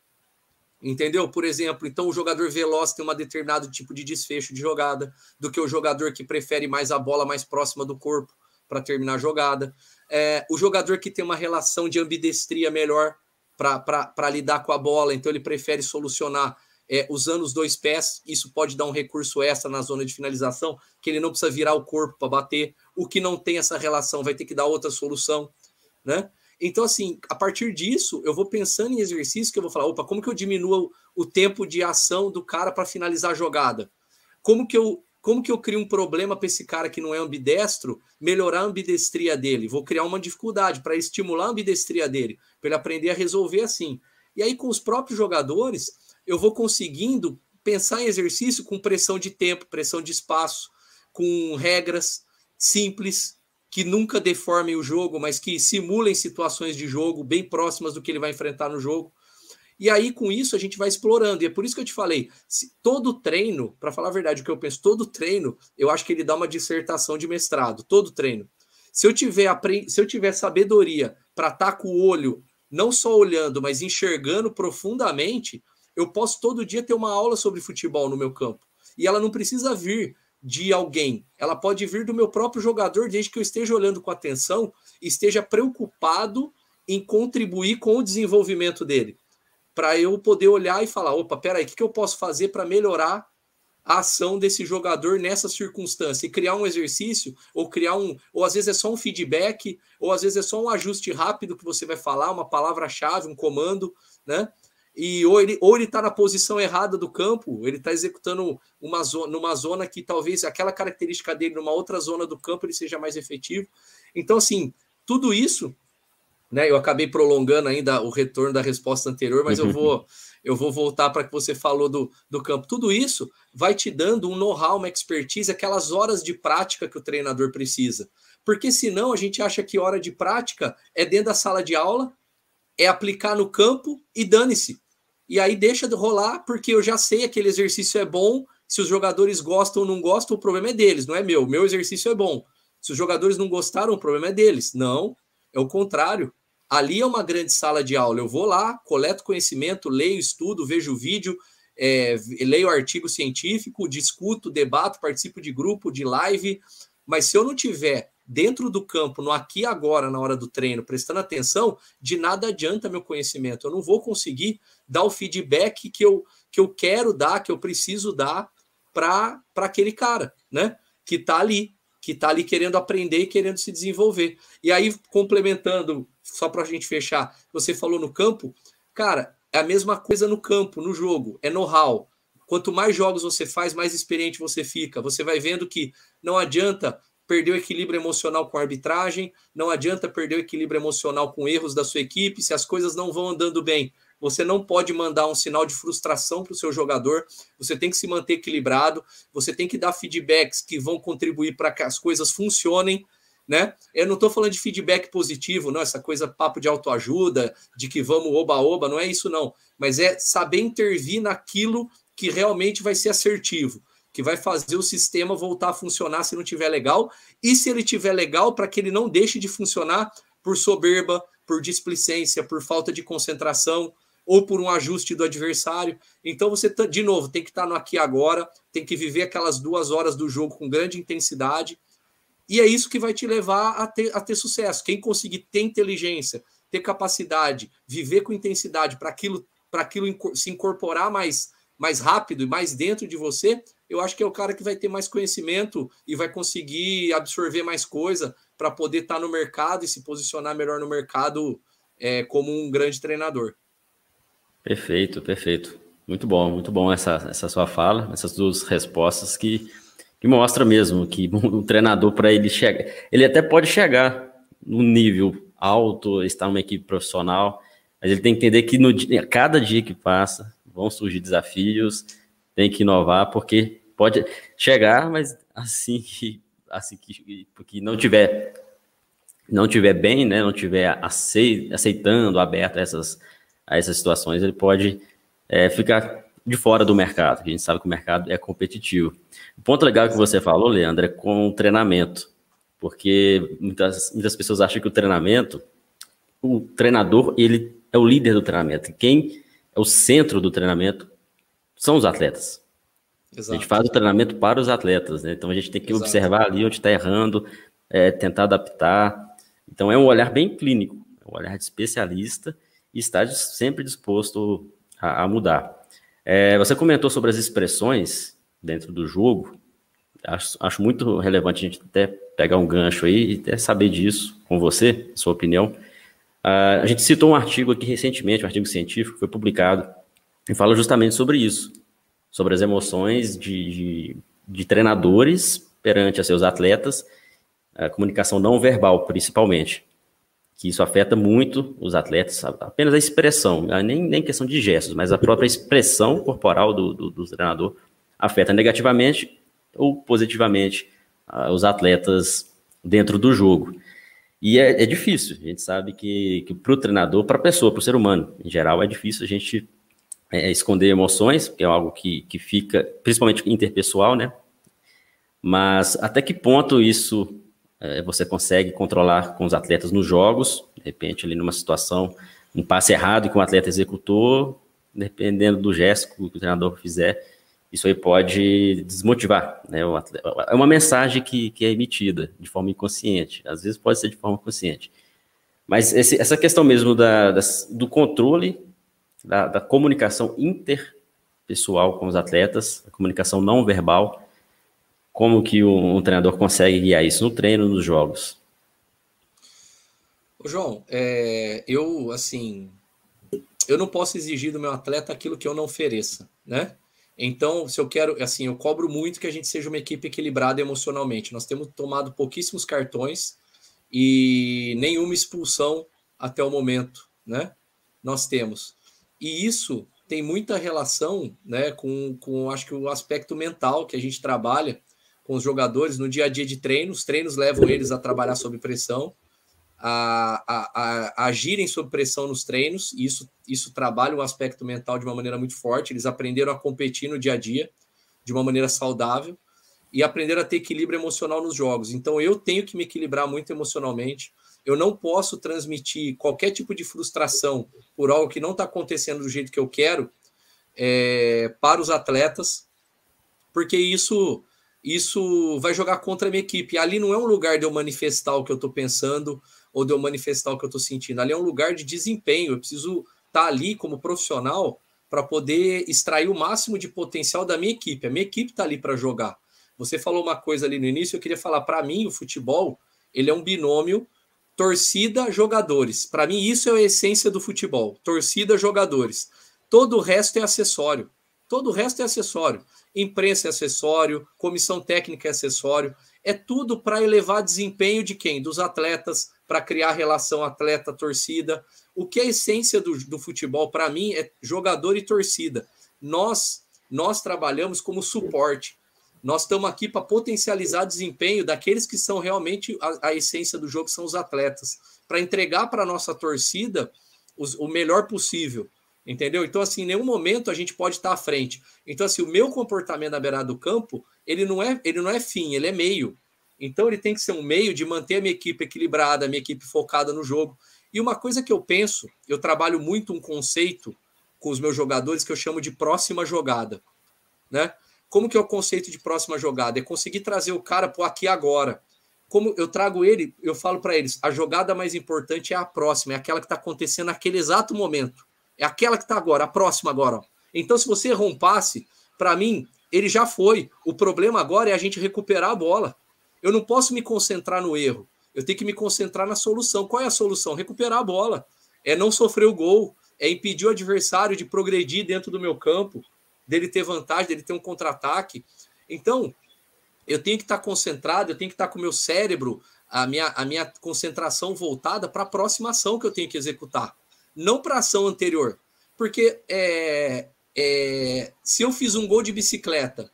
entendeu? Por exemplo, então o jogador veloz tem um determinado tipo de desfecho de jogada do que o jogador que prefere mais a bola mais próxima do corpo para terminar a jogada. É, o jogador que tem uma relação de ambidestria melhor para lidar com a bola, então ele prefere solucionar é, usando os dois pés, isso pode dar um recurso extra na zona de finalização, que ele não precisa virar o corpo para bater. O que não tem essa relação vai ter que dar outra solução, né? Então, assim, a partir disso, eu vou pensando em exercício que eu vou falar: opa, como que eu diminuo o tempo de ação do cara para finalizar a jogada? Como que eu como que eu crio um problema para esse cara que não é ambidestro, melhorar a ambidestria dele? Vou criar uma dificuldade para estimular a ambidestria dele, para ele aprender a resolver assim. E aí, com os próprios jogadores, eu vou conseguindo pensar em exercício com pressão de tempo, pressão de espaço, com regras simples que nunca deformem o jogo, mas que simulem situações de jogo bem próximas do que ele vai enfrentar no jogo. E aí, com isso, a gente vai explorando. E é por isso que eu te falei: todo treino, para falar a verdade, o que eu penso, todo treino, eu acho que ele dá uma dissertação de mestrado, todo treino. Se eu tiver, se eu tiver sabedoria para estar tá com o olho, não só olhando, mas enxergando profundamente, eu posso todo dia ter uma aula sobre futebol no meu campo. E ela não precisa vir de alguém, ela pode vir do meu próprio jogador, desde que eu esteja olhando com atenção esteja preocupado em contribuir com o desenvolvimento dele. Para eu poder olhar e falar: opa, peraí, o que, que eu posso fazer para melhorar a ação desse jogador nessa circunstância e criar um exercício ou criar um, ou às vezes é só um feedback, ou às vezes é só um ajuste rápido que você vai falar, uma palavra-chave, um comando, né? E ou ele ou ele está na posição errada do campo, ele está executando uma zona, numa zona que talvez aquela característica dele numa outra zona do campo ele seja mais efetivo. Então, assim, tudo isso, né? Eu acabei prolongando ainda o retorno da resposta anterior, mas eu vou eu vou voltar para que você falou do, do campo. Tudo isso vai te dando um know-how, uma expertise, aquelas horas de prática que o treinador precisa. Porque senão a gente acha que hora de prática é dentro da sala de aula, é aplicar no campo e dane-se e aí deixa de rolar, porque eu já sei aquele exercício é bom. Se os jogadores gostam ou não gostam, o problema é deles, não é meu. Meu exercício é bom. Se os jogadores não gostaram, o problema é deles. Não, é o contrário. Ali é uma grande sala de aula. Eu vou lá, coleto conhecimento, leio, estudo, vejo vídeo, é, leio artigo científico, discuto, debato, participo de grupo, de live. Mas se eu não tiver dentro do campo, no aqui agora, na hora do treino, prestando atenção, de nada adianta meu conhecimento. Eu não vou conseguir dar o feedback que eu, que eu quero dar, que eu preciso dar para aquele cara, né? Que está ali, que está ali querendo aprender e querendo se desenvolver. E aí, complementando, só para a gente fechar, você falou no campo, cara, é a mesma coisa no campo, no jogo, é know-how. Quanto mais jogos você faz, mais experiente você fica. Você vai vendo que não adianta perder o equilíbrio emocional com a arbitragem, não adianta perder o equilíbrio emocional com erros da sua equipe, se as coisas não vão andando bem. Você não pode mandar um sinal de frustração para o seu jogador, você tem que se manter equilibrado, você tem que dar feedbacks que vão contribuir para que as coisas funcionem. né? Eu não estou falando de feedback positivo, não, essa coisa papo de autoajuda, de que vamos oba-oba, não é isso não, mas é saber intervir naquilo que realmente vai ser assertivo, que vai fazer o sistema voltar a funcionar se não tiver legal, e se ele tiver legal, para que ele não deixe de funcionar por soberba, por displicência, por falta de concentração, ou por um ajuste do adversário. Então você, tá, de novo, tem que estar tá no aqui agora, tem que viver aquelas duas horas do jogo com grande intensidade e é isso que vai te levar a ter, a ter sucesso. Quem conseguir ter inteligência, ter capacidade, viver com intensidade para aquilo, aquilo se incorporar mais, mais rápido e mais dentro de você, eu acho que é o cara que vai ter mais conhecimento e vai conseguir absorver mais coisa para poder estar tá no mercado e se posicionar melhor no mercado é, como um grande treinador. Perfeito, perfeito. Muito bom, muito bom essa, essa sua fala, essas duas respostas que que mostra mesmo que o treinador, para ele chegar, ele até pode chegar no nível alto, estar numa equipe profissional, mas ele tem que entender que no dia, cada dia que passa vão surgir desafios, tem que inovar, porque pode chegar, mas assim que, assim que porque não tiver não tiver bem, né, não tiver aceitando, aberto a essas, a essas situações, ele pode é, ficar de fora do mercado, a gente sabe que o mercado é competitivo. O ponto legal que você falou, Leandro, é com o treinamento, porque muitas, muitas pessoas acham que o treinamento, o treinador, ele é o líder do treinamento. Quem é o centro do treinamento são os atletas. Exato. A gente faz o treinamento para os atletas, né? Então a gente tem que Exato. observar ali onde está errando, é, tentar adaptar. Então é um olhar bem clínico, é um olhar de especialista e está sempre disposto a, a mudar. É, você comentou sobre as expressões dentro do jogo. Acho, acho, muito relevante a gente até pegar um gancho aí e até saber disso com você, sua opinião. Uh, a gente citou um artigo aqui recentemente, um artigo científico que foi publicado, e fala justamente sobre isso, sobre as emoções de, de, de treinadores perante seus atletas, a comunicação não verbal, principalmente que isso afeta muito os atletas, apenas a expressão, né? nem, nem questão de gestos, mas a própria expressão corporal do, do, do treinador afeta negativamente ou positivamente uh, os atletas dentro do jogo. E é, é difícil, a gente sabe que, que para o treinador, para a pessoa, para o ser humano em geral, é difícil a gente é, esconder emoções, que é algo que, que fica, principalmente interpessoal, né? Mas até que ponto isso você consegue controlar com os atletas nos jogos, de repente ali numa situação, um passe errado que um atleta executou, dependendo do gesto que o treinador fizer, isso aí pode desmotivar, né? É uma mensagem que, que é emitida de forma inconsciente, às vezes pode ser de forma consciente. Mas esse, essa questão mesmo da, das, do controle, da, da comunicação interpessoal com os atletas, a comunicação não verbal, como que um, treinador consegue guiar isso no treino, nos jogos? Ô, João, é, eu assim, eu não posso exigir do meu atleta aquilo que eu não ofereça, né? Então, se eu quero, assim, eu cobro muito que a gente seja uma equipe equilibrada emocionalmente. Nós temos tomado pouquíssimos cartões e nenhuma expulsão até o momento, né? Nós temos. E isso tem muita relação, né, com, com acho que o aspecto mental que a gente trabalha com os jogadores no dia a dia de treino. Os treinos levam eles a trabalhar sob pressão, a, a, a, agirem sob pressão nos treinos. E isso, isso trabalha um aspecto mental de uma maneira muito forte. Eles aprenderam a competir no dia a dia de uma maneira saudável e aprenderam a ter equilíbrio emocional nos jogos. Então eu tenho que me equilibrar muito emocionalmente. Eu não posso transmitir qualquer tipo de frustração por algo que não está acontecendo do jeito que eu quero é, para os atletas, porque isso isso vai jogar contra a minha equipe. Ali não é um lugar de eu manifestar o que eu estou pensando ou de eu manifestar o que eu estou sentindo. Ali é um lugar de desempenho. Eu preciso estar tá ali como profissional para poder extrair o máximo de potencial da minha equipe. A minha equipe está ali para jogar. Você falou uma coisa ali no início, eu queria falar para mim, o futebol, ele é um binômio torcida jogadores. Para mim isso é a essência do futebol, torcida jogadores. Todo o resto é acessório. Todo o resto é acessório imprensa é acessório, comissão técnica é acessório, é tudo para elevar desempenho de quem? Dos atletas, para criar relação atleta-torcida. O que é a essência do, do futebol, para mim, é jogador e torcida. Nós, nós trabalhamos como suporte. Nós estamos aqui para potencializar desempenho daqueles que são realmente a, a essência do jogo, são os atletas, para entregar para a nossa torcida os, o melhor possível. Entendeu? Então, assim, em nenhum momento a gente pode estar à frente. Então, assim, o meu comportamento na beirada do campo, ele não é, ele não é fim, ele é meio. Então, ele tem que ser um meio de manter a minha equipe equilibrada, a minha equipe focada no jogo. E uma coisa que eu penso, eu trabalho muito um conceito com os meus jogadores que eu chamo de próxima jogada, né? Como que é o conceito de próxima jogada? É conseguir trazer o cara para aqui agora. Como eu trago ele, eu falo para eles, a jogada mais importante é a próxima, é aquela que está acontecendo naquele exato momento. É aquela que está agora, a próxima agora. Ó. Então, se você errou um passe, para mim, ele já foi. O problema agora é a gente recuperar a bola. Eu não posso me concentrar no erro. Eu tenho que me concentrar na solução. Qual é a solução? Recuperar a bola. É não sofrer o gol. É impedir o adversário de progredir dentro do meu campo, dele ter vantagem, dele ter um contra-ataque. Então, eu tenho que estar concentrado, eu tenho que estar com o meu cérebro, a minha, a minha concentração voltada para a próxima ação que eu tenho que executar, não para a ação anterior. Porque é, é, se eu fiz um gol de bicicleta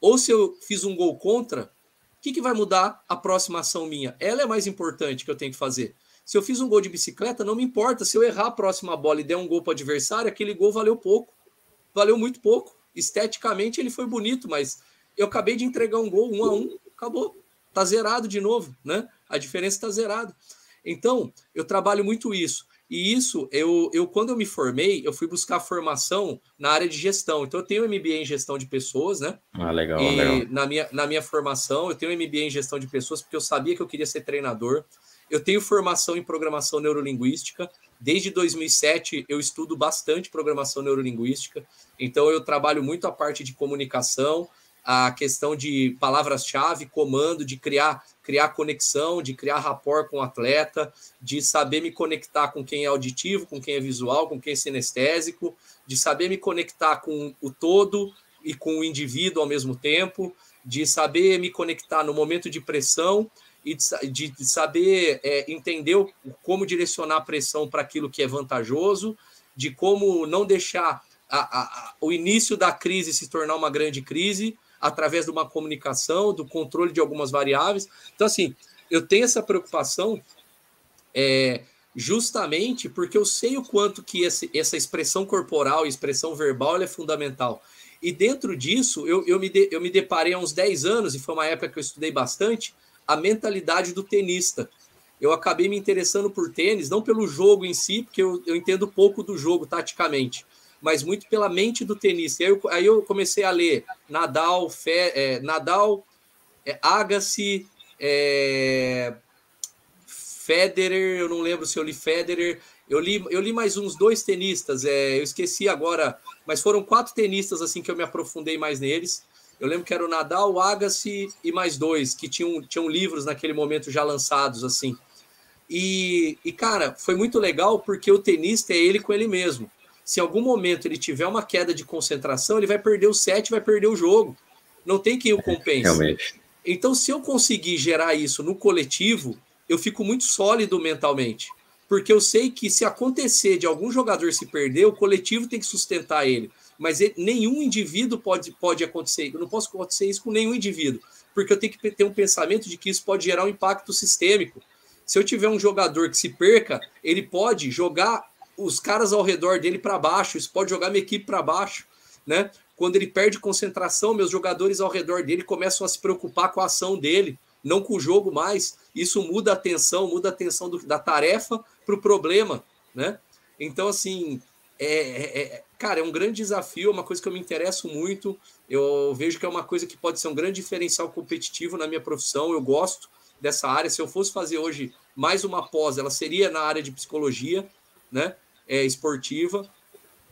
ou se eu fiz um gol contra, o que, que vai mudar a próxima ação minha? Ela é mais importante que eu tenho que fazer. Se eu fiz um gol de bicicleta, não me importa. Se eu errar a próxima bola e der um gol para o adversário, aquele gol valeu pouco. Valeu muito pouco. Esteticamente ele foi bonito, mas eu acabei de entregar um gol um a um, acabou. Tá zerado de novo, né? A diferença está zerada. Então, eu trabalho muito isso. E isso, eu, eu quando eu me formei, eu fui buscar formação na área de gestão. Então, eu tenho MBA em gestão de pessoas, né? Ah, legal, e legal. Na minha, na minha formação, eu tenho MBA em gestão de pessoas porque eu sabia que eu queria ser treinador. Eu tenho formação em programação neurolinguística. Desde 2007, eu estudo bastante programação neurolinguística. Então, eu trabalho muito a parte de comunicação, a questão de palavras-chave, comando, de criar, criar conexão, de criar rapport com o atleta, de saber me conectar com quem é auditivo, com quem é visual, com quem é sinestésico, de saber me conectar com o todo e com o indivíduo ao mesmo tempo, de saber me conectar no momento de pressão e de, de saber é, entender como direcionar a pressão para aquilo que é vantajoso, de como não deixar a, a, a, o início da crise se tornar uma grande crise, através de uma comunicação, do controle de algumas variáveis. Então, assim, eu tenho essa preocupação é, justamente porque eu sei o quanto que esse, essa expressão corporal, expressão verbal, é fundamental. E dentro disso, eu, eu, me de, eu me deparei há uns 10 anos, e foi uma época que eu estudei bastante, a mentalidade do tenista. Eu acabei me interessando por tênis, não pelo jogo em si, porque eu, eu entendo pouco do jogo taticamente, mas muito pela mente do tenista. Aí eu, aí eu comecei a ler Nadal, Fe, é, Nadal, é, Agassi, é, Federer, eu não lembro se eu li Federer, eu li, eu li mais uns dois tenistas, é, eu esqueci agora, mas foram quatro tenistas assim que eu me aprofundei mais neles. Eu lembro que era o Nadal, o Agassi e mais dois que tinham, tinham livros naquele momento já lançados assim. E, e cara, foi muito legal porque o tenista é ele com ele mesmo se em algum momento ele tiver uma queda de concentração, ele vai perder o set, vai perder o jogo. Não tem quem o compense. Realmente. Então, se eu conseguir gerar isso no coletivo, eu fico muito sólido mentalmente. Porque eu sei que se acontecer de algum jogador se perder, o coletivo tem que sustentar ele. Mas ele, nenhum indivíduo pode, pode acontecer. Eu não posso acontecer isso com nenhum indivíduo. Porque eu tenho que ter um pensamento de que isso pode gerar um impacto sistêmico. Se eu tiver um jogador que se perca, ele pode jogar os caras ao redor dele para baixo, isso pode jogar minha equipe para baixo, né? Quando ele perde concentração, meus jogadores ao redor dele começam a se preocupar com a ação dele, não com o jogo mais. Isso muda a atenção, muda a atenção do, da tarefa para o problema, né? Então, assim, é, é, é, cara, é um grande desafio, é uma coisa que eu me interesso muito. Eu vejo que é uma coisa que pode ser um grande diferencial competitivo na minha profissão. Eu gosto dessa área. Se eu fosse fazer hoje mais uma pós, ela seria na área de psicologia, né? É, esportiva.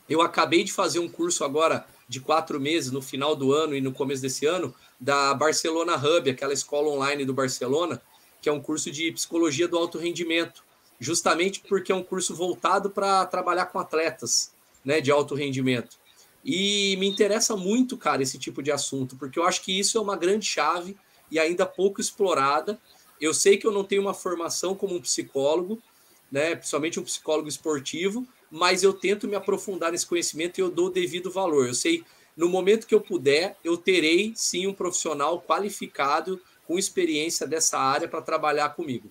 Eu acabei de fazer um curso agora de quatro meses, no final do ano e no começo desse ano, da Barcelona Hub, aquela escola online do Barcelona, que é um curso de psicologia do alto rendimento, justamente porque é um curso voltado para trabalhar com atletas né, de alto rendimento. E me interessa muito, cara, esse tipo de assunto, porque eu acho que isso é uma grande chave e ainda pouco explorada. Eu sei que eu não tenho uma formação como um psicólogo, né, principalmente um psicólogo esportivo, mas eu tento me aprofundar nesse conhecimento e eu dou o devido valor. Eu sei no momento que eu puder, eu terei sim um profissional qualificado com experiência dessa área para trabalhar comigo.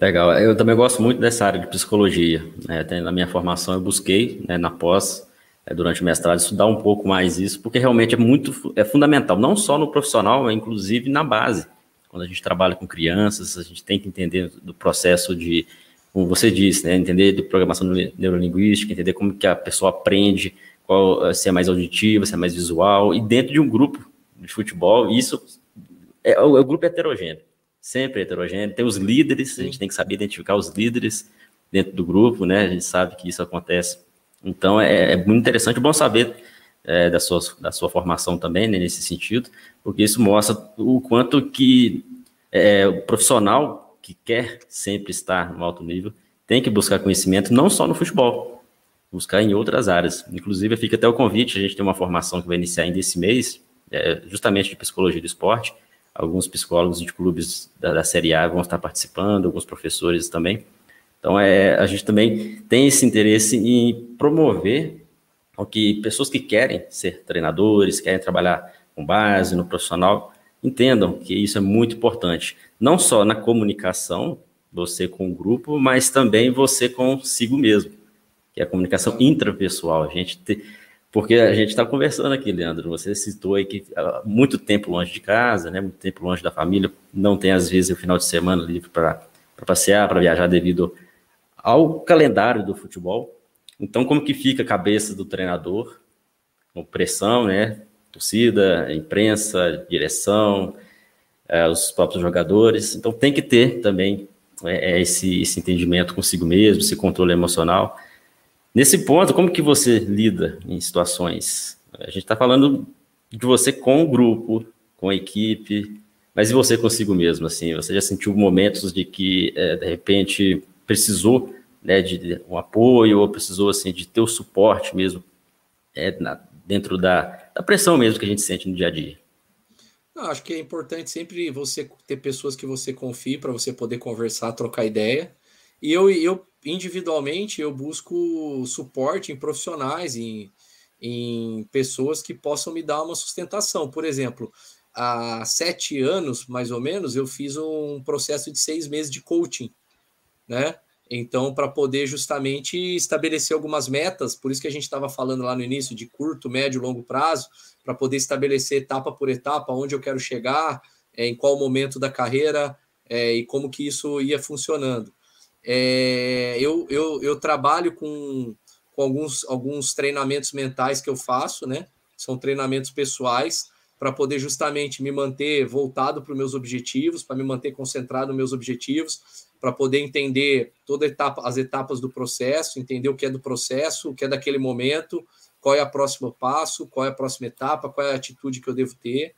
Legal. Eu também gosto muito dessa área de psicologia. Né? Na minha formação, eu busquei, né, na pós, é, durante o mestrado, estudar um pouco mais isso, porque realmente é muito é fundamental, não só no profissional, mas inclusive na base. Quando a gente trabalha com crianças, a gente tem que entender do processo de, como você disse, né, entender de programação neurolinguística, entender como que a pessoa aprende, qual, se é mais auditiva, se é mais visual, e dentro de um grupo de futebol, isso é, o, o grupo é heterogêneo sempre heterogêneo. Tem os líderes, a gente tem que saber identificar os líderes dentro do grupo, né? A gente sabe que isso acontece. Então é, é muito interessante, bom saber é, da, sua, da sua formação também, né, nesse sentido, porque isso mostra o quanto que é, o profissional que quer sempre estar no alto nível tem que buscar conhecimento não só no futebol, buscar em outras áreas. Inclusive, fica até o convite, a gente tem uma formação que vai iniciar ainda esse mês, é, justamente de psicologia do esporte, alguns psicólogos de clubes da, da, Série A vão estar participando, alguns professores também. Então, é, a gente também tem esse interesse em promover o que pessoas que querem ser treinadores, querem trabalhar com base no profissional, entendam que isso é muito importante. Não só na comunicação, você com o grupo, mas também você consigo mesmo, que é a comunicação intrapessoal. A gente tem porque a gente está conversando aqui, Leandro. Você citou aí que há muito tempo longe de casa, né? Muito tempo longe da família, não tem às vezes o final de semana livre para passear, para viajar devido ao calendário do futebol. Então, como que fica a cabeça do treinador? Com pressão, né? Torcida, imprensa, direção, é, os próprios jogadores. Então, tem que ter também é, esse, esse entendimento consigo mesmo, esse controle emocional. Nesse ponto, como que você lida em situações? A gente está falando de você com o grupo, com a equipe, mas e você consigo mesmo? Assim, você já sentiu momentos de que é, de repente precisou né, de um apoio ou precisou assim de ter o suporte mesmo é, na, dentro da, da pressão mesmo que a gente sente no dia a dia? Não, acho que é importante sempre você ter pessoas que você confie para você poder conversar, trocar ideia. E eu, eu individualmente eu busco suporte em profissionais, em, em pessoas que possam me dar uma sustentação. Por exemplo, há sete anos, mais ou menos, eu fiz um processo de seis meses de coaching, né? Então, para poder justamente estabelecer algumas metas, por isso que a gente estava falando lá no início de curto, médio, longo prazo, para poder estabelecer etapa por etapa onde eu quero chegar, é, em qual momento da carreira é, e como que isso ia funcionando. É, eu, eu, eu trabalho com, com alguns, alguns treinamentos mentais que eu faço, né? São treinamentos pessoais para poder justamente me manter voltado para os meus objetivos, para me manter concentrado nos meus objetivos, para poder entender toda etapa, as etapas do processo, entender o que é do processo, o que é daquele momento, qual é o próximo passo, qual é a próxima etapa, qual é a atitude que eu devo ter.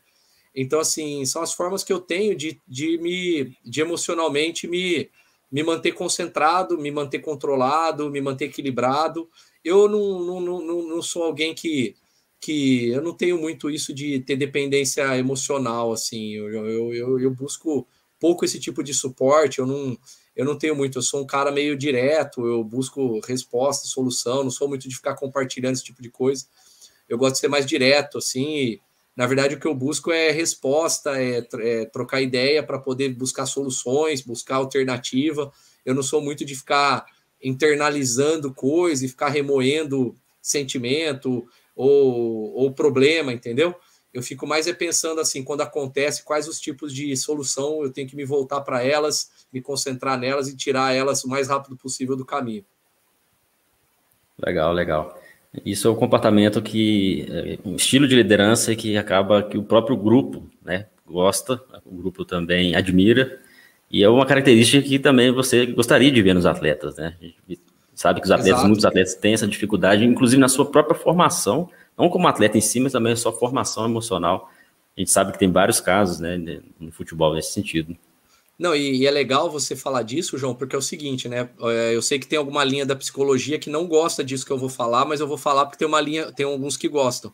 Então, assim, são as formas que eu tenho de, de me de emocionalmente me, me manter concentrado, me manter controlado, me manter equilibrado. Eu não, não, não, não sou alguém que, que eu não tenho muito isso de ter dependência emocional, assim. Eu, eu, eu, eu busco pouco esse tipo de suporte, eu não, eu não tenho muito, eu sou um cara meio direto, eu busco resposta, solução, não sou muito de ficar compartilhando esse tipo de coisa. Eu gosto de ser mais direto, assim, na verdade, o que eu busco é resposta, é, é trocar ideia para poder buscar soluções, buscar alternativa. Eu não sou muito de ficar internalizando coisa e ficar remoendo sentimento ou, ou problema, entendeu? Eu fico mais é pensando assim, quando acontece, quais os tipos de solução eu tenho que me voltar para elas, me concentrar nelas e tirar elas o mais rápido possível do caminho. Legal, legal. Isso é um comportamento que, é, um estilo de liderança que acaba que o próprio grupo, né, gosta, o grupo também admira, e é uma característica que também você gostaria de ver nos atletas, né? A gente sabe que os atletas, Exato. muitos atletas têm essa dificuldade, inclusive na sua própria formação, não como atleta em si, mas também a sua formação emocional. A gente sabe que tem vários casos, né, no futebol nesse sentido. Não, e, e, é legal você falar disso, João, porque é o seguinte, né? É, eu sei que tem alguma linha da psicologia que não gosta disso que eu vou falar, mas eu vou falar porque tem uma linha, tem alguns que gostam.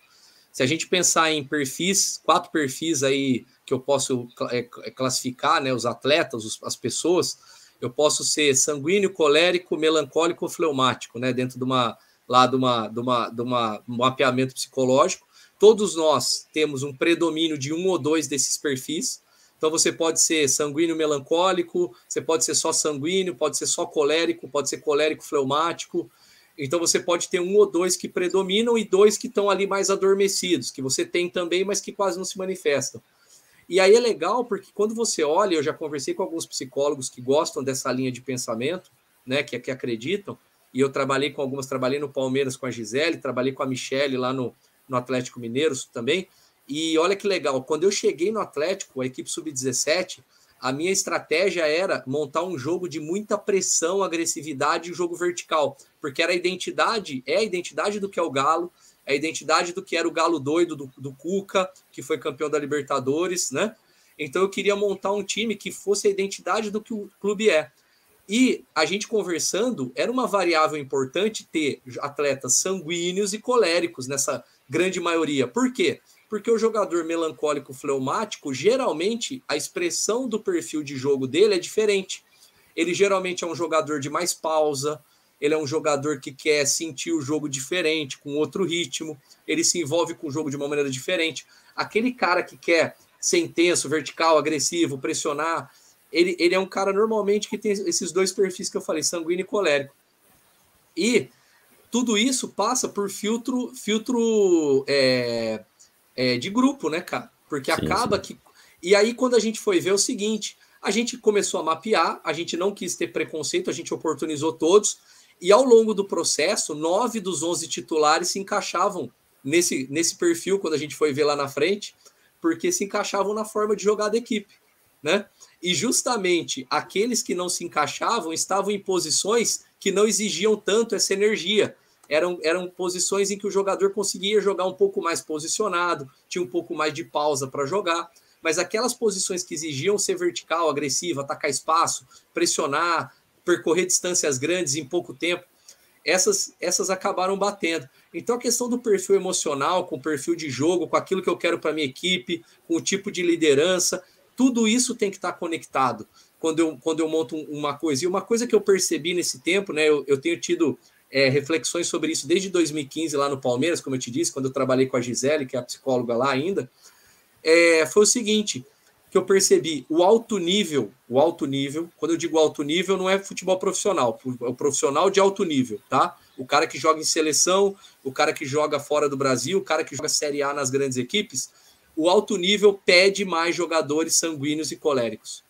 Se a gente pensar em perfis, quatro perfis aí que eu posso é, é, classificar, né? Os atletas, as pessoas, eu posso ser sanguíneo, colérico, melancólico ou fleumático, né? Dentro de uma, lá de, uma, de, uma, de uma, um mapeamento psicológico. Todos nós temos um predomínio de um ou dois desses perfis. Então você pode ser sanguíneo melancólico, você pode ser só sanguíneo, pode ser só colérico, pode ser colérico fleumático. Então você pode ter um ou dois que predominam e dois que estão ali mais adormecidos, que você tem também, mas que quase não se manifestam. E aí é legal porque quando você olha, eu já conversei com alguns psicólogos que gostam dessa linha de pensamento, né, que, que acreditam, e eu trabalhei com algumas, trabalhei no Palmeiras com a Gisele, trabalhei com a Michele lá no, no Atlético Mineiro também. E olha que legal, quando eu cheguei no Atlético, a equipe sub-17, a minha estratégia era montar um jogo de muita pressão, agressividade e jogo vertical, porque era a identidade, é a identidade do que é o Galo, a identidade do que era o galo doido do, do Cuca, que foi campeão da Libertadores, né? Então eu queria montar um time que fosse a identidade do que o clube é. E a gente conversando, era uma variável importante ter atletas sanguíneos e coléricos nessa grande maioria. Por quê? Porque o jogador melancólico fleumático, geralmente, a expressão do perfil de jogo dele é diferente. Ele geralmente é um jogador de mais pausa, ele é um jogador que quer sentir o jogo diferente, com outro ritmo, ele se envolve com o jogo de uma maneira diferente. Aquele cara que quer ser intenso, vertical, agressivo, pressionar, ele, ele é um cara normalmente que tem esses dois perfis que eu falei, sanguíneo e colérico. E tudo isso passa por filtro, filtro é, é, de grupo, né, cara? Porque sim, acaba sim. que. E aí, quando a gente foi ver é o seguinte, a gente começou a mapear, a gente não quis ter preconceito, a gente oportunizou todos. E ao longo do processo, nove dos onze titulares se encaixavam nesse, nesse perfil, quando a gente foi ver lá na frente, porque se encaixavam na forma de jogar da equipe, né? E justamente aqueles que não se encaixavam estavam em posições que não exigiam tanto essa energia. Eram, eram posições em que o jogador conseguia jogar um pouco mais posicionado, tinha um pouco mais de pausa para jogar. Mas aquelas posições que exigiam ser vertical, agressivo, atacar espaço, pressionar, percorrer distâncias grandes em pouco tempo, essas, essas acabaram batendo. Então a questão do perfil emocional, com o perfil de jogo, com aquilo que eu quero para minha equipe, com o tipo de liderança, tudo isso tem que estar tá conectado quando eu, quando eu monto uma coisa. E uma coisa que eu percebi nesse tempo, né, eu, eu tenho tido é, reflexões sobre isso desde 2015 lá no Palmeiras, como eu te disse, quando eu trabalhei com a Gisele, que é a psicóloga lá ainda, é, foi o seguinte: que eu percebi o alto nível, o alto nível, quando eu digo alto nível, não é futebol profissional, é o profissional de alto nível, tá? O cara que joga em seleção, o cara que joga fora do Brasil, o cara que joga Série A nas grandes equipes, o alto nível pede mais jogadores sanguíneos e coléricos.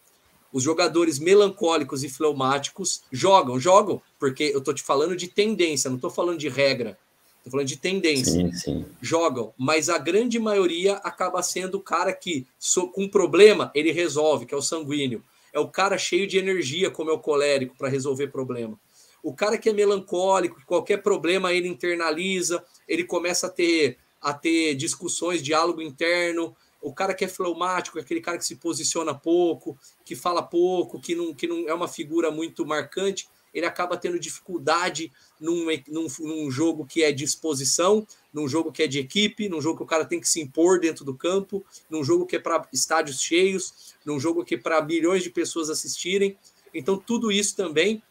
Os jogadores melancólicos e fleumáticos jogam, jogam, porque eu tô te falando de tendência, não tô falando de regra. Estou falando de tendência. Sim, sim. Jogam, mas a grande maioria acaba sendo o cara que, com problema, ele resolve, que é o sanguíneo. É o cara cheio de energia, como é o colérico, para resolver problema. O cara que é melancólico, qualquer problema ele internaliza, ele começa a ter, a ter discussões, diálogo interno. O cara que é fleumático, é aquele cara que se posiciona pouco, que fala pouco, que não, que não é uma figura muito marcante ele acaba tendo dificuldade num, num, num, jogo que é de exposição, num jogo que é de equipe, num jogo que o cara tem que se impor dentro do campo, num jogo que é para estádios cheios, num jogo que é para milhões de pessoas assistirem. Então, tudo isso também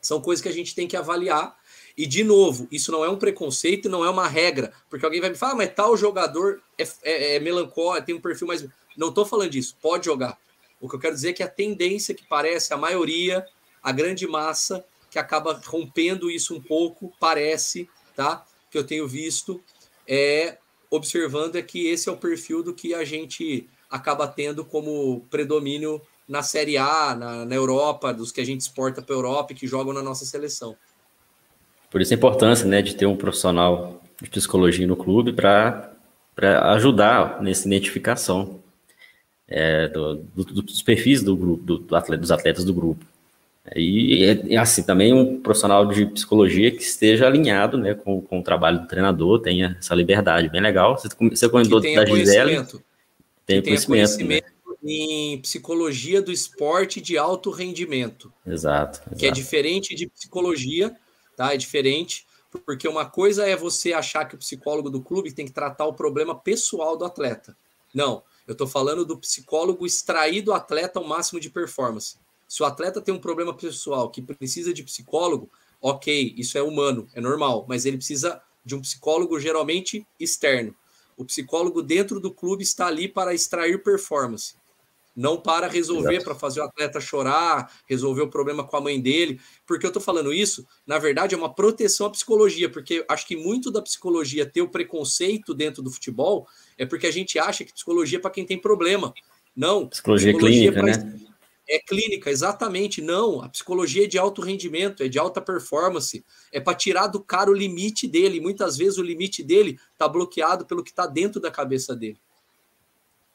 são coisas que a gente tem que avaliar. E, de novo, isso não é um preconceito, não é uma regra, porque alguém vai me falar, ah, mas tal jogador é, é, é melancólico, tem um perfil mais. Não estou falando disso, pode jogar. O que eu quero dizer é que a tendência que parece, a maioria, a grande massa que acaba rompendo isso um pouco, parece, tá? Que eu tenho visto, é observando é que esse é o perfil do que a gente acaba tendo como predomínio na Série A, na, na Europa, dos que a gente exporta para a Europa e que jogam na nossa seleção. Por isso a importância né, de ter um profissional de psicologia no clube para ajudar nessa identificação é, do, do, dos perfis do grupo, do, atleta, dos atletas do grupo. E, e, assim, também um profissional de psicologia que esteja alinhado né, com, com o trabalho do treinador, tenha essa liberdade, bem legal. Você, você comentou da Gisele. Tem conhecimento, conhecimento né? em psicologia do esporte de alto rendimento. Exato, exato. Que é diferente de psicologia, tá? É diferente, porque uma coisa é você achar que o psicólogo do clube tem que tratar o problema pessoal do atleta. Não, eu estou falando do psicólogo extrair do atleta o máximo de performance. Se o atleta tem um problema pessoal que precisa de psicólogo, Ok, isso é humano, é normal, mas ele precisa de um psicólogo geralmente externo. O psicólogo dentro do clube está ali para extrair performance, não para resolver, para fazer o atleta chorar, resolver o problema com a mãe dele. Porque eu estou falando isso, na verdade, é uma proteção à psicologia, porque acho que muito da psicologia ter o preconceito dentro do futebol é porque a gente acha que psicologia é para quem tem problema. Não. Psicologia, psicologia clínica, é pra... né? É clínica, exatamente. Não, a psicologia é de alto rendimento, é de alta performance, é para tirar do cara o limite dele. Muitas vezes o limite dele está bloqueado pelo que está dentro da cabeça dele.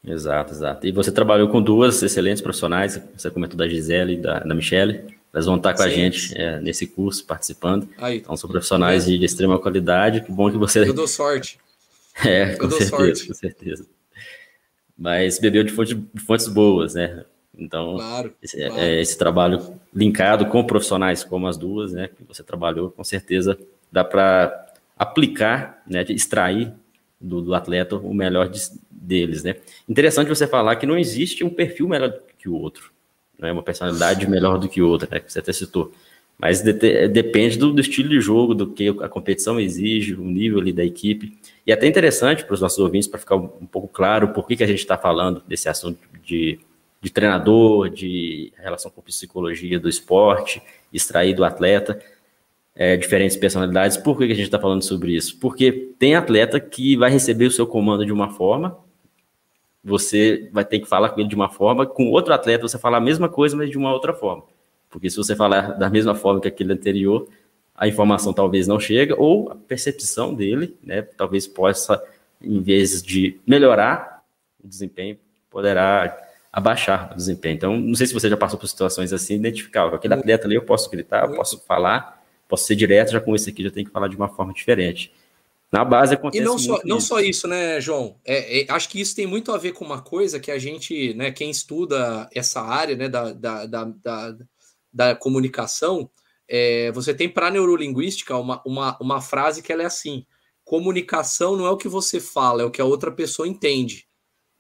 Exato, exato. E você trabalhou com duas excelentes profissionais, você comentou da Gisele e da, da Michelle. Elas vão estar com sim, a gente é, nesse curso, participando. Aí, então, são profissionais é. de, extrema qualidade. Que bom que você. Eu dou sorte. É, com certeza, sorte. com certeza. Mas bebeu de fontes, de fontes boas, né? Então, claro, esse, claro. É, esse, trabalho linkado com profissionais como as duas, né, que você trabalhou, com certeza dá para aplicar, né, de extrair do, do atleta o melhor de, deles, né. Interessante você falar que não existe um perfil melhor que o outro, né, uma personalidade melhor do que outra, né, que você até citou. Mas de, depende do, do, estilo de jogo, do que a competição exige, o nível ali da equipe. E é até interessante para os nossos ouvintes, para ficar um, pouco claro por que, que a gente está falando desse assunto de de treinador, de relação com psicologia do esporte, extrair do atleta é, diferentes personalidades. Por que a gente está falando sobre isso? Porque tem atleta que vai receber o seu comando de uma forma, você vai ter que falar com ele de uma forma, com outro atleta você fala a mesma coisa, mas de uma outra forma. Porque se você falar da mesma forma que aquele anterior, a informação talvez não chega, ou a percepção dele, né, talvez possa, em vez de melhorar o desempenho, poderá abaixar o desempenho. Então, não sei se você já passou por situações assim, identificar, aquele atleta ali eu posso gritar, eu posso falar, posso ser direto, já com esse aqui já tem que falar de uma forma diferente. Na base acontece E não só, não isso. só isso, né, João? É, é, acho que isso tem muito a ver com uma coisa que a gente, né, quem estuda essa área, né, da, da, da, da, da comunicação, é, você tem para neurolinguística uma, uma, uma frase que ela é assim: comunicação não é o que você fala, é o que a outra pessoa entende,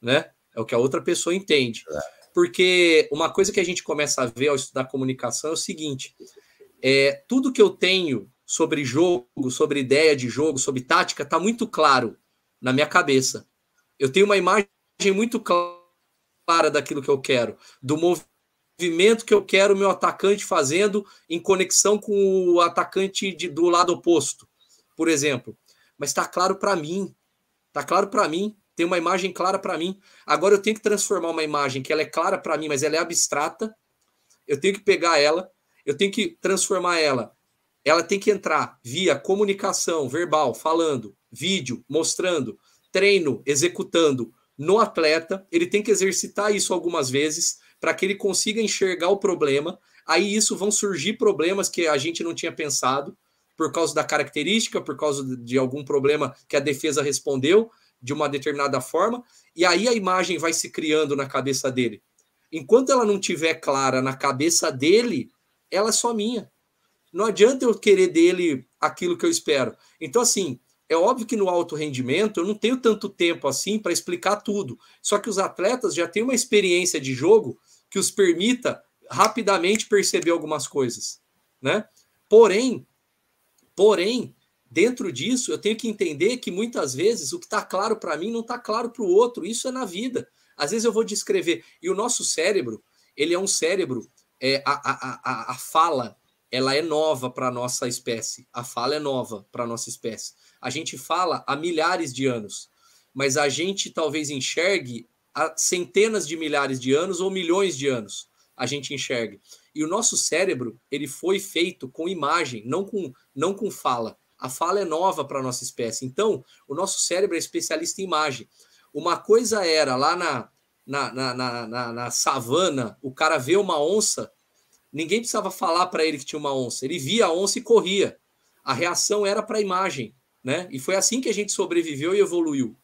né? É o que a outra pessoa entende. É. Porque uma coisa que a gente começa a ver ao estudar comunicação é o seguinte: é, tudo que eu tenho sobre jogo, sobre ideia de jogo, sobre tática, está muito claro na minha cabeça. Eu tenho uma imagem muito clara daquilo que eu quero, do movimento que eu quero o meu atacante fazendo em conexão com o atacante de, do lado oposto, por exemplo. Mas está claro para mim. Está claro para mim tem uma imagem clara para mim. Agora eu tenho que transformar uma imagem que ela é clara para mim, mas ela é abstrata. Eu tenho que pegar ela, eu tenho que transformar ela. Ela tem que entrar via comunicação verbal, falando, vídeo, mostrando, treino, executando no atleta. Ele tem que exercitar isso algumas vezes para que ele consiga enxergar o problema. Aí isso vão surgir problemas que a gente não tinha pensado por causa da característica, por causa de algum problema que a defesa respondeu, de uma determinada forma, e aí a imagem vai se criando na cabeça dele. Enquanto ela não tiver clara na cabeça dele, ela é só minha. Não adianta eu querer dele aquilo que eu espero. Então, assim, é óbvio que no alto rendimento eu não tenho tanto tempo assim para explicar tudo. Só que os atletas já têm uma experiência de jogo que os permita rapidamente perceber algumas coisas, né? Porém, porém, dentro disso, eu tenho que entender que muitas vezes o que está claro para mim não está claro para o outro. Isso é na vida. Às vezes eu vou descrever. E o nosso cérebro, ele é um cérebro. É, a, a, a, a fala, ela é nova para a nossa espécie. A fala é nova para a nossa espécie. A gente fala há milhares de anos, mas a gente talvez enxergue há centenas de milhares de anos ou milhões de anos. A gente enxerga. E o nosso cérebro, ele foi feito com imagem, não com, não com fala. A fala é nova para a nossa espécie. Então, o nosso cérebro é especialista em imagem. Uma coisa era lá na, na, na, na, na savana, o cara vê uma onça, ninguém precisava falar para ele que tinha uma onça. Ele via a onça e corria. A reação era para a imagem. Né? E foi assim que a gente sobreviveu e evoluiu.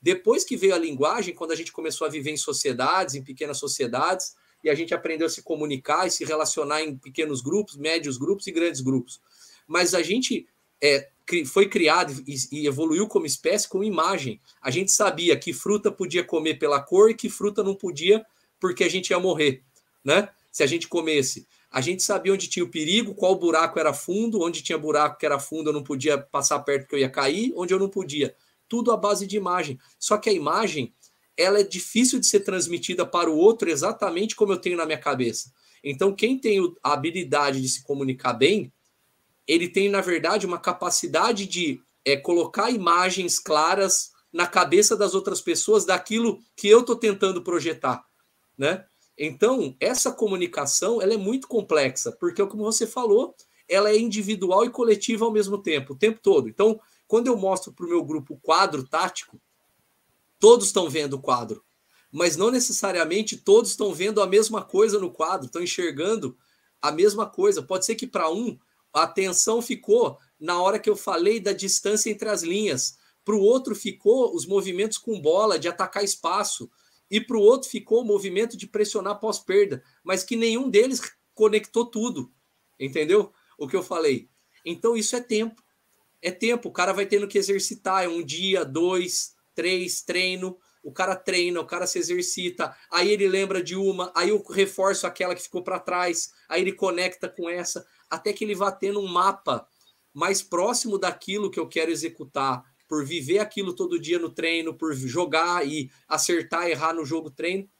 Depois que veio a linguagem, quando a gente começou a viver em sociedades, em pequenas sociedades, e a gente aprendeu a se comunicar e se relacionar em pequenos grupos, médios grupos e grandes grupos. Mas a gente é, foi criado e, evoluiu como espécie com imagem. A gente sabia que fruta podia comer pela cor e que fruta não podia porque a gente ia morrer, né? Se a gente comesse. A gente sabia onde tinha o perigo, qual buraco era fundo, onde tinha buraco que era fundo eu não podia passar perto que eu ia cair, onde eu não podia. Tudo à base de imagem. Só que a imagem, ela é difícil de ser transmitida para o outro exatamente como eu tenho na minha cabeça. Então, quem tem a habilidade de se comunicar bem, ele tem, na verdade, uma capacidade de é, colocar imagens claras na cabeça das outras pessoas daquilo que eu estou tentando projetar, né? Então, essa comunicação ela é muito complexa, porque, como você falou, ela é individual e coletiva ao mesmo tempo, o tempo todo. Então, quando eu mostro para o meu grupo o quadro tático, todos estão vendo o quadro, mas não necessariamente todos estão vendo a mesma coisa no quadro, estão enxergando a mesma coisa. Pode ser que para um a atenção ficou na hora que eu falei da distância entre as linhas, para o outro ficou os movimentos com bola, de atacar espaço, e para o outro ficou o movimento de pressionar pós-perda, mas que nenhum deles conectou tudo. Entendeu? O que eu falei. Então isso é tempo. É tempo. O cara vai tendo que exercitar. É um dia, dois, três, treino. O cara treina, o cara se exercita. Aí ele lembra de uma, aí eu reforço aquela que ficou para trás. Aí ele conecta com essa, até que ele vá tendo um mapa mais próximo daquilo que eu quero executar por viver aquilo todo dia no treino, por jogar e acertar, errar no jogo treino,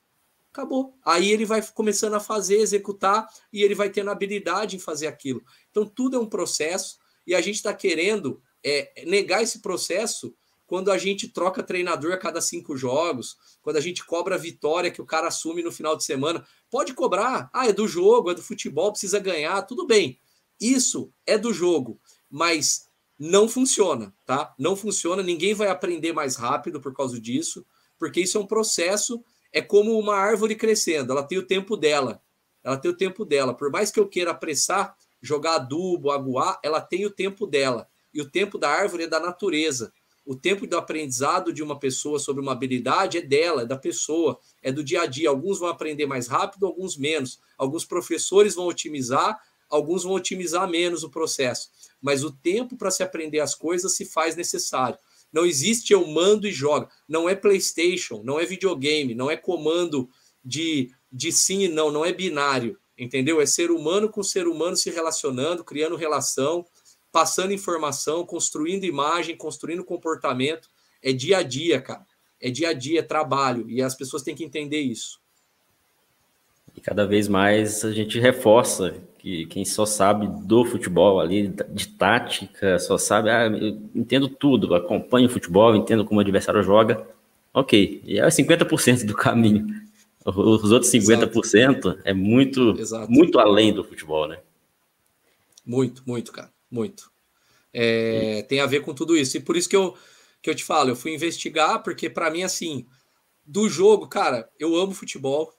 acabou. Aí ele vai começando a fazer, executar e ele vai tendo habilidade em fazer aquilo. Então tudo é um processo e a gente está querendo é, negar esse processo quando a gente troca treinador a cada cinco jogos, quando a gente cobra a vitória que o cara assume no final de semana. Pode cobrar, ah, é do jogo, é do futebol, precisa ganhar, tudo bem. Isso é do jogo, mas não funciona, tá? Não funciona, ninguém vai aprender mais rápido por causa disso, porque isso é um processo, é como uma árvore crescendo, ela tem o tempo dela. Ela tem o tempo dela. Por mais que eu queira apressar, jogar adubo, aguar, ela tem o tempo dela. E o tempo da árvore é da natureza. O tempo do aprendizado de uma pessoa sobre uma habilidade é dela, é da pessoa, é do dia a dia. Alguns vão aprender mais rápido, alguns menos. Alguns professores vão otimizar, alguns vão otimizar menos o processo mas o tempo para se aprender as coisas se faz necessário. Não existe eu mando e joga. Não é PlayStation, não é videogame, não é comando de, de sim e não, não é binário, entendeu? É ser humano com ser humano se relacionando, criando relação, passando informação, construindo imagem, construindo comportamento. É dia a dia, cara. É dia a dia, é trabalho. E as pessoas têm que entender isso. E cada vez mais a gente reforça que quem só sabe do futebol ali, de tática, só sabe, ah, eu entendo tudo, acompanho o futebol, entendo como o adversário joga, ok, e é 50% do caminho. Os outros 50% Exato. é muito, Exato. muito além do futebol, né? Muito, muito, cara, muito. É, tem a ver com tudo isso. E por isso que eu, que eu te falo, eu fui investigar, porque para mim, assim, do jogo, cara, eu amo futebol,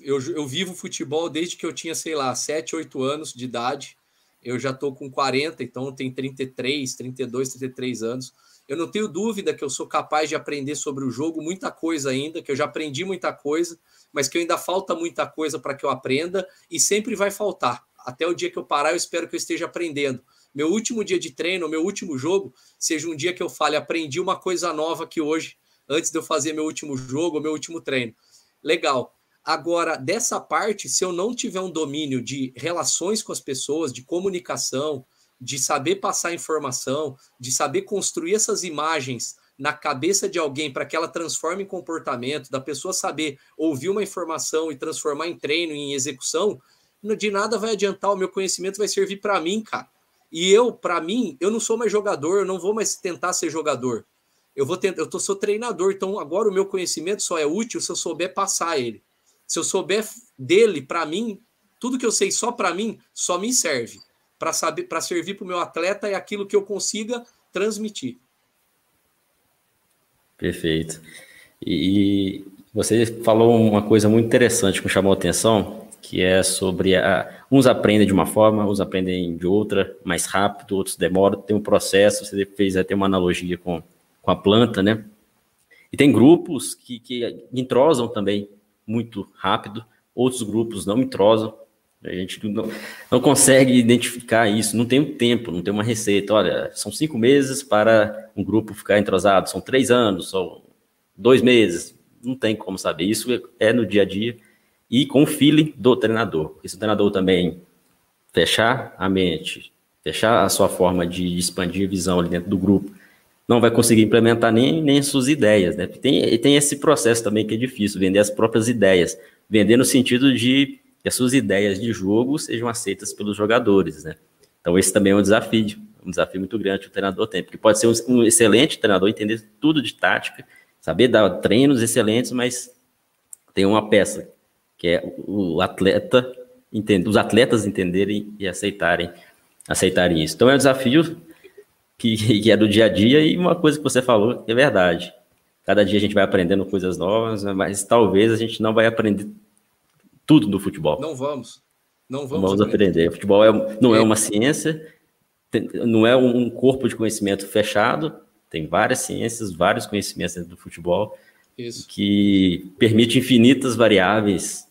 eu, eu vivo futebol desde que eu tinha, sei lá, 7, 8 anos de idade. Eu já estou com 40, então tenho 33, 32, 33 anos. Eu não tenho dúvida que eu sou capaz de aprender sobre o jogo muita coisa ainda, que eu já aprendi muita coisa, mas que ainda falta muita coisa para que eu aprenda e sempre vai faltar. Até o dia que eu parar, eu espero que eu esteja aprendendo. Meu último dia de treino, meu último jogo, seja um dia que eu fale, aprendi uma coisa nova aqui hoje, antes de eu fazer meu último jogo, meu último treino. Legal. Agora, dessa parte, se eu não tiver um domínio de relações com as pessoas, de comunicação, de saber passar informação, de saber construir essas imagens na cabeça de alguém para que ela transforme em comportamento, da pessoa saber ouvir uma informação e transformar em treino, em execução, de nada vai adiantar, o meu conhecimento vai servir para mim, cara. E eu, para mim, eu não sou mais jogador, eu não vou mais tentar ser jogador. Eu vou tentar, eu tô, sou treinador, então agora o meu conhecimento só é útil se eu souber passar ele. Se eu souber dele, para mim, tudo que eu sei só para mim, só me serve. Para saber, para servir para o meu atleta é aquilo que eu consiga transmitir. Perfeito. E você falou uma coisa muito interessante que me chamou a atenção, que é sobre a, uns aprendem de uma forma, uns aprendem de outra, mais rápido, outros demoram, tem um processo, você fez até uma analogia com, com a planta, né? E tem grupos que, que entrosam também muito rápido, outros grupos não entrosam, a gente não, não consegue identificar isso, não tem um tempo, não tem uma receita. Olha, são cinco meses para um grupo ficar entrosado, são três anos, são dois meses, não tem como saber. Isso é no dia a dia e com o feeling do treinador. Esse treinador também fechar a mente, fechar a sua forma de expandir a visão ali dentro do grupo, não vai conseguir implementar nem, nem suas ideias, né? Tem, tem esse processo também que é difícil, vender as próprias ideias. Vender no sentido de que as suas ideias de jogo sejam aceitas pelos jogadores, né? Então esse também é um desafio, um desafio muito grande que o treinador tem, porque pode ser um, um excelente treinador, entender tudo de tática, saber dar treinos excelentes, mas tem uma peça que é o atleta, entender, os atletas entenderem e aceitarem, aceitarem isso. Então é um desafio que, que é do dia a dia, e uma coisa que você falou é verdade. Cada dia a gente vai aprendendo coisas novas, mas talvez a gente não vai aprender tudo do futebol. Não vamos. Não vamos, vamos aprender. aprender. O futebol é, não é. é uma ciência, não é um corpo de conhecimento fechado, tem várias ciências, vários conhecimentos dentro do futebol Isso. que permite infinitas variáveis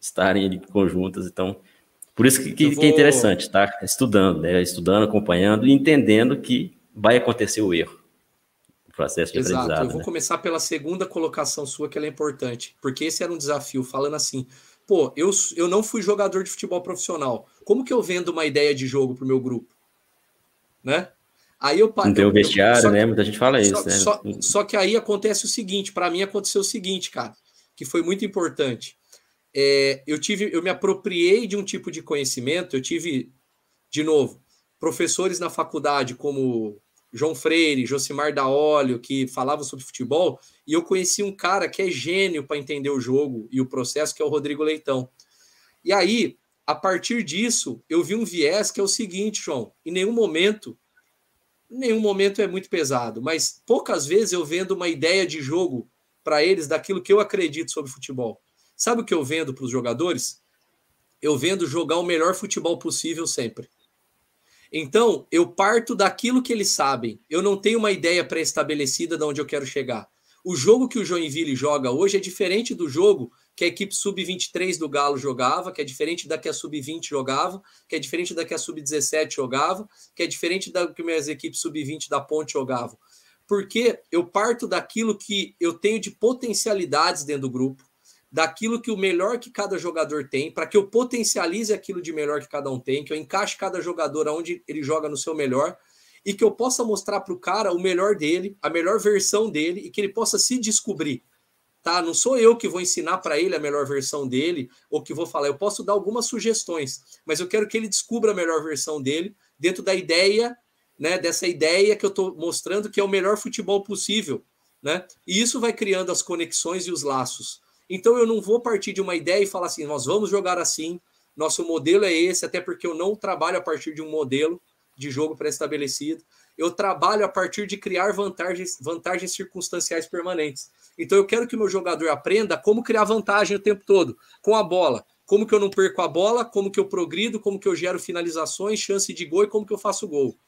estarem conjuntas. Então, por isso que, que, vou... que é interessante tá? estudando, né? estudando, acompanhando e entendendo que vai acontecer o erro. O processo de Exato. aprendizado. Eu vou né? começar pela segunda colocação sua, que ela é importante, porque esse era um desafio, falando assim, pô, eu, eu não fui jogador de futebol profissional. Como que eu vendo uma ideia de jogo para o meu grupo? Né? Aí eu Não tem o vestiário, né? Muita gente fala isso, só, né? Só, só que aí acontece o seguinte, para mim aconteceu o seguinte, cara, que foi muito importante é, eu tive, eu me apropriei de um tipo de conhecimento. Eu tive, de novo, professores na faculdade como João Freire, Josimar da Óleo, que falavam sobre futebol, e eu conheci um cara que é gênio para entender o jogo e o processo, que é o Rodrigo Leitão. E aí, a partir disso, eu vi um viés que é o seguinte, João: em nenhum momento, em nenhum momento é muito pesado, mas poucas vezes eu vendo uma ideia de jogo para eles daquilo que eu acredito sobre futebol. Sabe o que eu vendo para os jogadores? Eu vendo jogar o melhor futebol possível sempre. Então, eu parto daquilo que eles sabem. Eu não tenho uma ideia pré-estabelecida de onde eu quero chegar. O jogo que o Joinville joga hoje é diferente do jogo que a equipe sub-23 do Galo jogava, que é diferente da que a sub-20 jogava, que é diferente da que a sub-17 jogava, que é diferente da que minhas equipes sub-20 da Ponte jogavam. Porque eu parto daquilo que eu tenho de potencialidades dentro do grupo, daquilo que o melhor que cada jogador tem, para que eu potencialize aquilo de melhor que cada um tem, que eu encaixe cada jogador aonde ele joga no seu melhor e que eu possa mostrar para o cara o melhor dele, a melhor versão dele e que ele possa se descobrir. Tá? Não sou eu que vou ensinar para ele a melhor versão dele ou que vou falar, eu posso dar algumas sugestões, mas eu quero que ele descubra a melhor versão dele dentro da ideia, né, dessa ideia que eu estou mostrando que é o melhor futebol possível, né? E isso vai criando as conexões e os laços. Então eu não vou partir de uma ideia e falar assim, nós vamos jogar assim, nosso modelo é esse, até porque eu não trabalho a partir de um modelo de jogo pré-estabelecido. Eu trabalho a partir de criar vantagens, vantagens circunstanciais permanentes. Então eu quero que o meu jogador aprenda como criar vantagem o tempo todo com a bola. Como que eu não perco a bola, como que eu progrido, como que eu gero finalizações, chance de gol e como que eu faço gol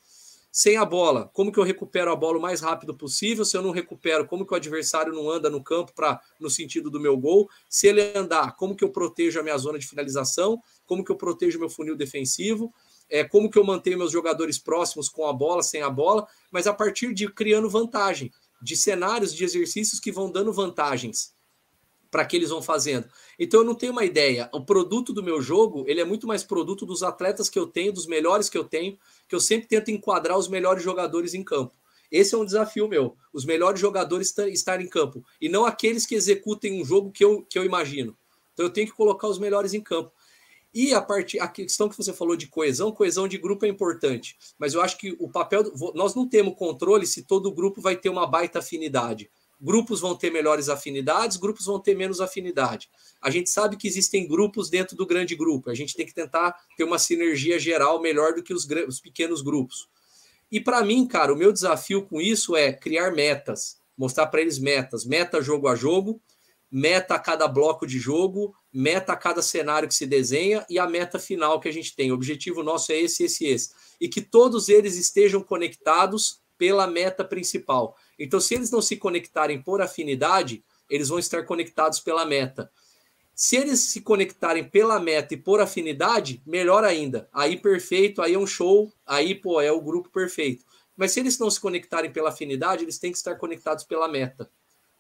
sem a bola, como que eu recupero a bola o mais rápido possível? Se eu não recupero, como que o adversário não anda no campo para no sentido do meu gol? Se ele andar, como que eu protejo a minha zona de finalização? Como que eu protejo meu funil defensivo? É, como que eu mantenho meus jogadores próximos com a bola, sem a bola? Mas a partir de criando vantagem, de cenários, de exercícios que vão dando vantagens para que eles vão fazendo. Então eu não tenho uma ideia. O produto do meu jogo, ele é muito mais produto dos atletas que eu tenho, dos melhores que eu tenho, que eu sempre tento enquadrar os melhores jogadores em campo. Esse é um desafio meu. Os melhores jogadores estarem em campo. E não aqueles que executem um jogo que eu, que eu imagino. Então eu tenho que colocar os melhores em campo. E a, parte, a questão que você falou de coesão, coesão de grupo é importante. Mas eu acho que o papel. Nós não temos controle se todo grupo vai ter uma baita afinidade. Grupos vão ter melhores afinidades, grupos vão ter menos afinidade. A gente sabe que existem grupos dentro do grande grupo. A gente tem que tentar ter uma sinergia geral melhor do que os, os pequenos grupos. E para mim, cara, o meu desafio com isso é criar metas, mostrar para eles metas, meta jogo a jogo, meta a cada bloco de jogo, meta a cada cenário que se desenha e a meta final que a gente tem. O objetivo nosso é esse, esse, esse. E que todos eles estejam conectados pela meta principal. Então, se eles não se conectarem por afinidade, eles vão estar conectados pela meta. Se eles se conectarem pela meta e por afinidade, melhor ainda. Aí perfeito, aí é um show, aí pô, é o grupo perfeito. Mas se eles não se conectarem pela afinidade, eles têm que estar conectados pela meta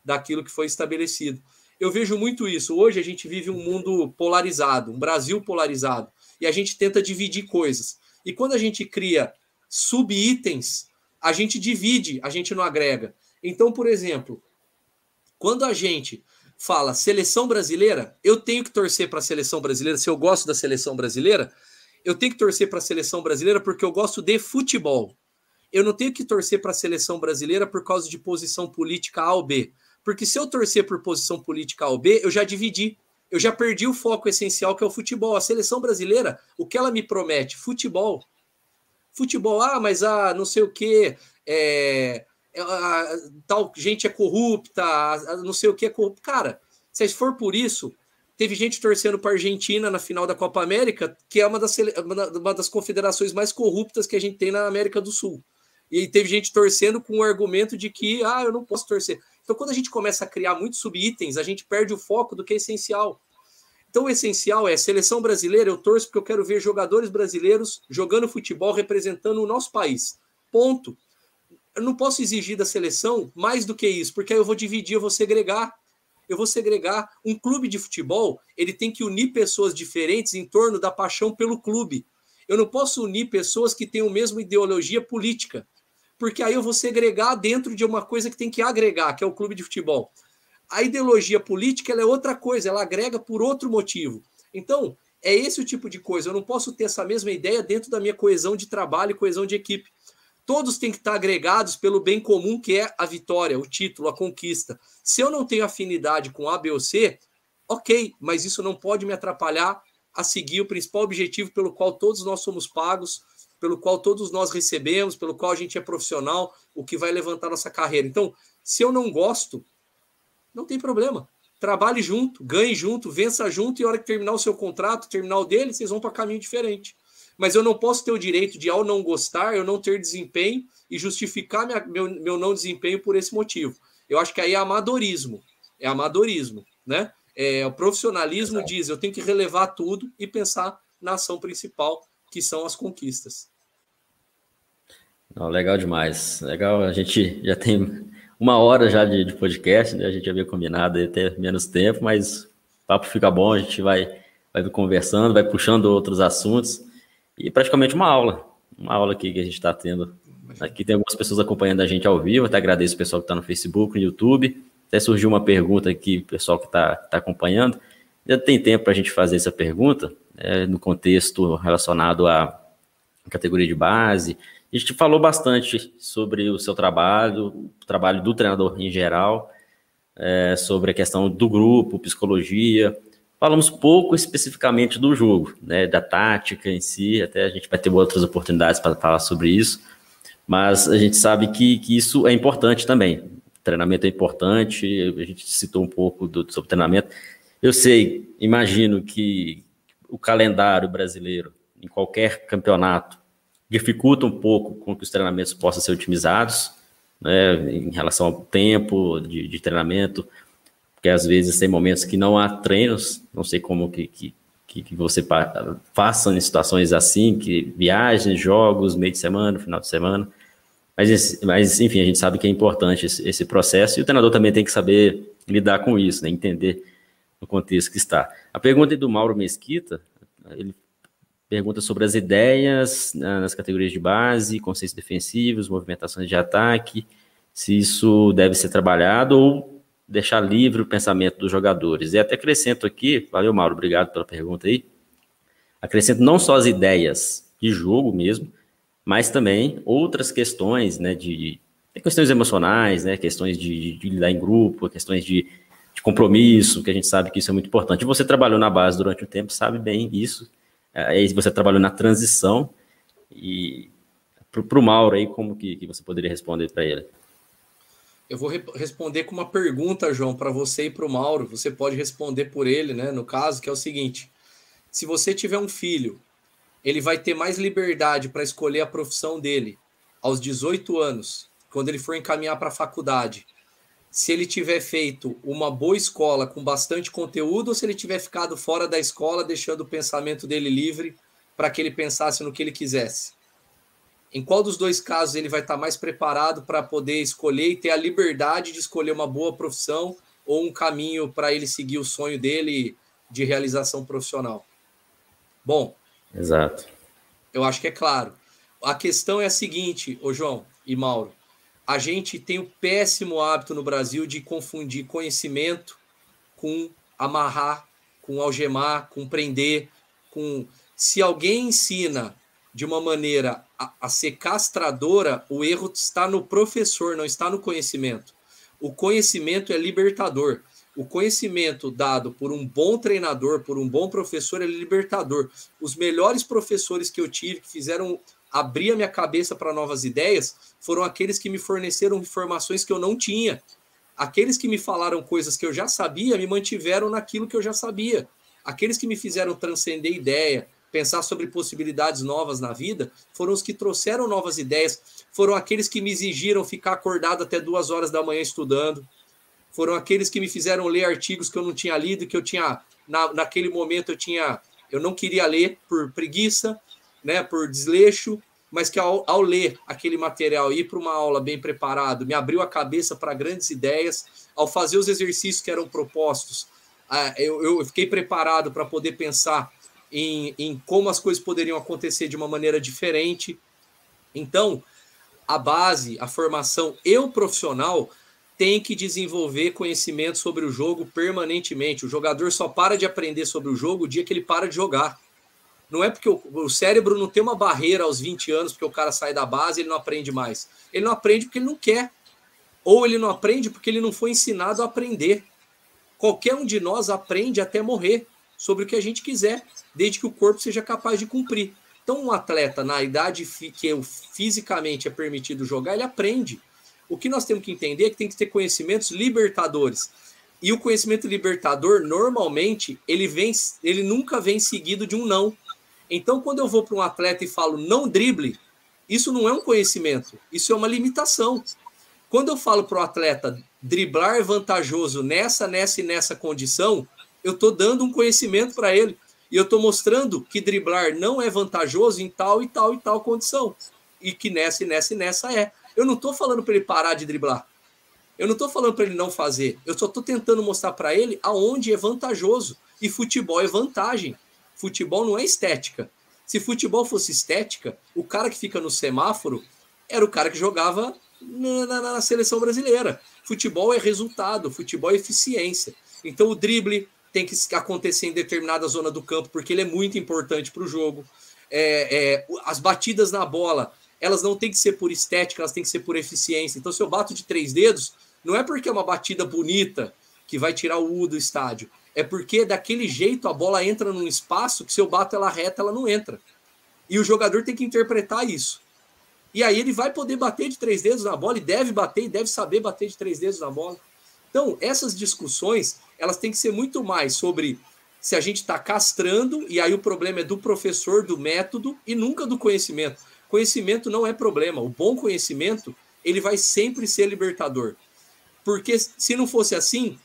daquilo que foi estabelecido. Eu vejo muito isso. Hoje a gente vive um mundo polarizado, um Brasil polarizado. e a gente tenta dividir coisas. E quando a gente cria sub-itens, a gente divide, a gente não agrega. Então, por exemplo, quando a gente fala seleção brasileira, eu tenho que torcer para a seleção brasileira. Se eu gosto da seleção brasileira, eu tenho que torcer para a seleção brasileira porque eu gosto de futebol. Eu não tenho que torcer para a seleção brasileira por causa de posição política A ou B. Porque se eu torcer por posição política A ou B, eu já dividi. Eu já perdi o foco essencial que é o futebol. A seleção brasileira, o que ela me promete? Futebol. Futebol, ah, mas ah, não sei o quê, é, é, a, tal gente é corrupta, a, não sei o que é corrupto. Cara, se for por isso, teve gente torcendo para a Argentina na final da Copa América, que é uma das, uma das confederações mais corruptas que a gente tem na América do Sul. E teve gente torcendo com o argumento de que, ah, eu não posso torcer. Então, quando a gente começa a criar muitos subitens, a gente perde o foco do que é essencial. Então, o essencial é seleção brasileira. Eu torço porque eu quero ver jogadores brasileiros jogando futebol representando o nosso país. Ponto. Eu não posso exigir da seleção mais do que isso, porque aí eu vou dividir, eu vou segregar. Eu vou segregar. Um clube de futebol, ele tem que unir pessoas diferentes em torno da paixão pelo clube. Eu não posso unir pessoas que têm a mesma ideologia política porque aí eu vou segregar dentro de uma coisa que tem que agregar, que é o clube de futebol. A ideologia política é outra coisa, ela agrega por outro motivo. Então, é esse o tipo de coisa. Eu não posso ter essa mesma ideia dentro da minha coesão de trabalho e coesão de equipe. Todos têm que estar agregados pelo bem comum, que é a vitória, o título, a conquista. Se eu não tenho afinidade com A, B ou C, ok, mas isso não pode me atrapalhar a seguir o principal objetivo pelo qual todos nós somos pagos, pelo qual todos nós recebemos, pelo qual a gente é profissional, o que vai levantar nossa carreira. Então, se eu não gosto, não tem problema. Trabalhe junto, ganhe junto, vença junto, e a hora que terminar o seu contrato, terminar o dele, vocês vão para caminho diferente. Mas eu não posso ter o direito de, ao não gostar, eu não ter desempenho e justificar minha, meu, meu não desempenho por esse motivo. Eu acho que aí é amadorismo. É amadorismo, né? É, o profissionalismo Exato. diz, eu tenho que relevar tudo e pensar na ação principal, que são as conquistas. Não, legal demais. Legal, a gente já tem uma hora já de, de podcast, né? A gente havia combinado até menos tempo, mas o papo fica bom, a gente vai, vai conversando, vai puxando outros assuntos e praticamente uma aula, uma aula aqui que a gente está tendo. Aqui tem algumas pessoas acompanhando a gente ao vivo, até agradeço o pessoal que está no Facebook, no YouTube. Até surgiu uma pergunta aqui, pessoal que está tá acompanhando. Já tem tempo para a gente fazer essa pergunta, é, no contexto relacionado à categoria de base. A gente falou bastante sobre o seu trabalho, o trabalho do treinador em geral, é, sobre a questão do grupo, psicologia. Falamos pouco especificamente do jogo, né, da tática em si, até a gente vai ter outras oportunidades para falar sobre isso, mas a gente sabe que, que isso é importante também. Treinamento é importante, a gente citou um pouco do, sobre treinamento. Eu sei, imagino que, o calendário brasileiro, em qualquer campeonato, dificulta um pouco com que os treinamentos possam ser otimizados, né, em relação ao tempo de, de, treinamento, porque às vezes tem momentos que não há treinos, não sei como que, que, que você faça em situações assim, que viagens, jogos, meio de semana, final de semana, mas, mas enfim, a gente sabe que é importante esse, esse processo e o treinador também tem que saber lidar com isso, né, entender no contexto que está. A pergunta é do Mauro Mesquita, ele pergunta sobre as ideias né, nas categorias de base, conceitos defensivos, movimentações de ataque, se isso deve ser trabalhado ou deixar livre o pensamento dos jogadores. E até acrescento aqui, valeu Mauro, obrigado pela pergunta aí, acrescento não só as ideias de jogo mesmo, mas também outras questões, né, de, de questões emocionais, né, questões de, de lidar em grupo, questões de de compromisso, que a gente sabe que isso é muito importante. Você trabalhou na base durante um tempo, sabe bem isso. Aí você trabalhou na transição e para o Mauro aí, como que, que você poderia responder para ele? Eu vou re responder com uma pergunta, João, para você e para o Mauro. Você pode responder por ele, né? No caso, que é o seguinte: se você tiver um filho, ele vai ter mais liberdade para escolher a profissão dele aos 18 anos, quando ele for encaminhar para a faculdade, se ele tiver feito uma boa escola com bastante conteúdo ou se ele tiver ficado fora da escola, deixando o pensamento dele livre para que ele pensasse no que ele quisesse. Em qual dos dois casos ele vai estar mais preparado para poder escolher e ter a liberdade de escolher uma boa profissão ou um caminho para ele seguir o sonho dele de realização profissional? Bom, Exato. Eu acho que é claro. A questão é a seguinte, ô João e Mauro. A gente tem o péssimo hábito no Brasil de confundir conhecimento com amarrar, com algemar, com prender, com se alguém ensina de uma maneira a, a, ser castradora, o erro está no professor, não está no conhecimento. O conhecimento é libertador. O conhecimento dado por um bom treinador, por um bom professor, é libertador. Os melhores professores que eu tive, que fizeram abrir a minha cabeça para novas ideias, foram aqueles que me forneceram informações que eu não tinha. Aqueles que me falaram coisas que eu já sabia, me mantiveram naquilo que eu já sabia. Aqueles que me fizeram transcender ideia, pensar sobre possibilidades novas na vida, foram os que trouxeram novas ideias, foram aqueles que me exigiram ficar acordado até duas horas da manhã estudando, foram aqueles que me fizeram ler artigos que eu não tinha lido, que eu tinha, na, naquele momento eu tinha, eu não queria ler por preguiça, né, por desleixo, mas que ao, ao ler aquele material e ir para uma aula bem preparado, me abriu a cabeça para grandes ideias, ao fazer os exercícios que eram propostos, ah, eu, fiquei preparado para poder pensar em, em como as coisas poderiam acontecer de uma maneira diferente. Então, a base, a formação e o profissional tem que desenvolver conhecimento sobre o jogo permanentemente. O jogador só para de aprender sobre o jogo o dia que ele para de jogar. Não é porque o, o cérebro não tem uma barreira aos 20 anos, porque o cara sai da base e ele não aprende mais. Ele não aprende porque ele não quer. Ou ele não aprende porque ele não foi ensinado a aprender. Qualquer um de nós aprende até morrer sobre o que a gente quiser, desde que o corpo seja capaz de cumprir. Então, um atleta na idade que fisicamente é permitido jogar, ele aprende. O que nós temos que entender é que tem que ter conhecimentos libertadores. E o conhecimento libertador, normalmente, ele vem, ele nunca vem seguido de um não. Então, quando eu vou para um atleta e falo não drible, isso não é um conhecimento, isso é uma limitação. Quando eu falo para o atleta driblar é vantajoso nessa, nessa e nessa condição, eu estou dando um conhecimento para ele. E eu estou mostrando que driblar não é vantajoso em tal e tal e tal condição. E que nessa e nessa e nessa é. Eu não estou falando para ele parar de driblar. Eu não estou falando para ele não fazer. Eu só estou tentando mostrar para ele aonde é vantajoso. E futebol é vantagem. Futebol não é estética. Se futebol fosse estética, o cara que fica no semáforo era o cara que jogava na, na, na seleção brasileira. Futebol é resultado, futebol é eficiência. Então o drible, tem que acontecer em determinada zona do campo, porque ele é muito importante para o jogo. É, é, as batidas na bola, elas não têm que ser por estética, elas têm que ser por eficiência. Então, se eu bato de três dedos, não é porque é uma batida bonita que vai tirar o U do estádio. É porque daquele jeito a bola entra num espaço que se eu bato ela reta, ela não entra. E o jogador tem que interpretar isso. E aí ele vai poder bater de três dedos na bola e deve bater e deve saber bater de três dedos na bola. Então, essas discussões, elas têm que ser muito mais sobre se a gente está castrando, e aí o problema é do professor, do método, e nunca do conhecimento. Conhecimento não é problema. O bom conhecimento, ele vai sempre ser libertador. Porque se não fosse assim,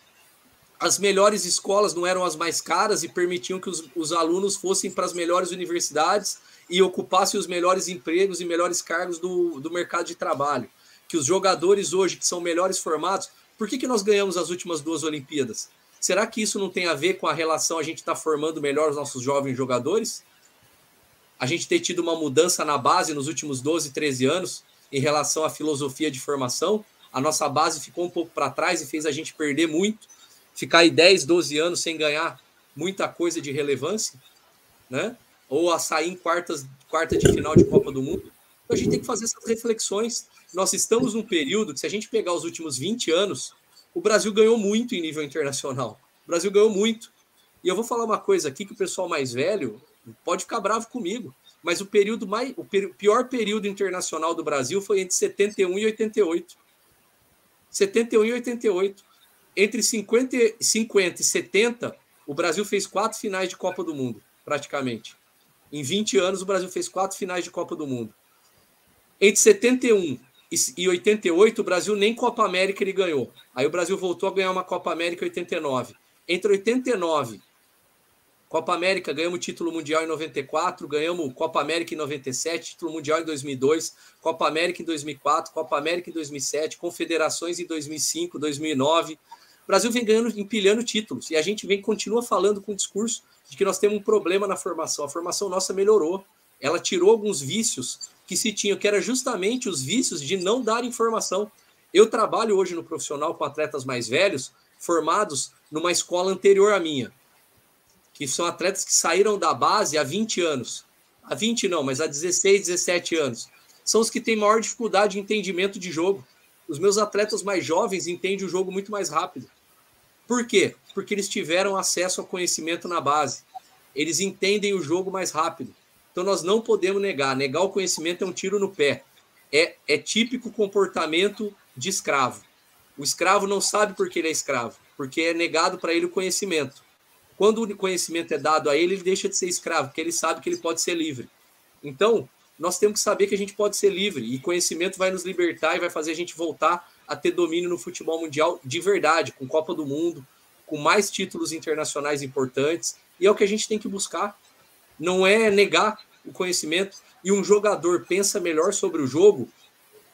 as melhores escolas não eram as mais caras e permitiam que os, os alunos fossem para as melhores universidades e ocupassem os melhores empregos e melhores cargos do, do mercado de trabalho. Que os jogadores hoje, que são melhores formados, por que, que nós ganhamos as últimas duas Olimpíadas? Será que isso não tem a ver com a relação a gente estar tá formando melhor os nossos jovens jogadores? A gente ter tido uma mudança na base nos últimos 12, 13 anos em relação à filosofia de formação? A nossa base ficou um pouco para trás e fez a gente perder muito, ficar aí 10, 12 anos sem ganhar muita coisa de relevância, né? Ou a sair em quartas, quarta de final de Copa do Mundo. Então a gente tem que fazer essas reflexões nós estamos num período que, se a gente pegar os últimos 20 anos, o Brasil ganhou muito em nível internacional. O Brasil ganhou muito. E eu vou falar uma coisa aqui que o pessoal mais velho pode ficar bravo comigo, mas o período mais o pior período internacional do Brasil foi entre 71 e 88. 71 e 88. Entre 50, 50 e 70, o Brasil fez quatro finais de Copa do Mundo, praticamente. Em 20 anos, o Brasil fez quatro finais de Copa do Mundo. Entre 71 e 88 o Brasil nem Copa América ele ganhou. Aí o Brasil voltou a ganhar uma Copa América em 89. Entre 89 Copa América, ganhamos título mundial em 94, ganhamos Copa América em 97, título mundial em 2002, Copa América em 2004, Copa América em 2007, Confederações em 2005, 2009. O Brasil vem ganhando, empilhando títulos, e a gente vem continua falando com o discurso de que nós temos um problema na formação. A formação nossa melhorou. Ela tirou alguns vícios que se tinham, que era justamente os vícios de não dar informação. Eu trabalho hoje no profissional com atletas mais velhos, formados numa escola anterior à minha, que são atletas que saíram da base há 20 anos. Há 20 não, mas há 16, 17 anos. São os que têm maior dificuldade de entendimento de jogo. Os meus atletas mais jovens entendem o jogo muito mais rápido. Por quê? Porque eles tiveram acesso ao conhecimento na base. Eles entendem o jogo mais rápido. Então nós não podemos negar. Negar o conhecimento é um tiro no pé. É, é típico comportamento de escravo. O escravo não sabe por que ele é escravo, porque é negado para ele o conhecimento. Quando o conhecimento é dado a ele, ele deixa de ser escravo, porque ele sabe que ele pode ser livre. Então, nós temos que saber que a gente pode ser livre e conhecimento vai nos libertar e vai fazer a gente voltar a ter domínio no futebol mundial de verdade, com Copa do Mundo, com mais títulos internacionais importantes. E é o que a gente tem que buscar não é negar o conhecimento. E um jogador pensa melhor sobre o jogo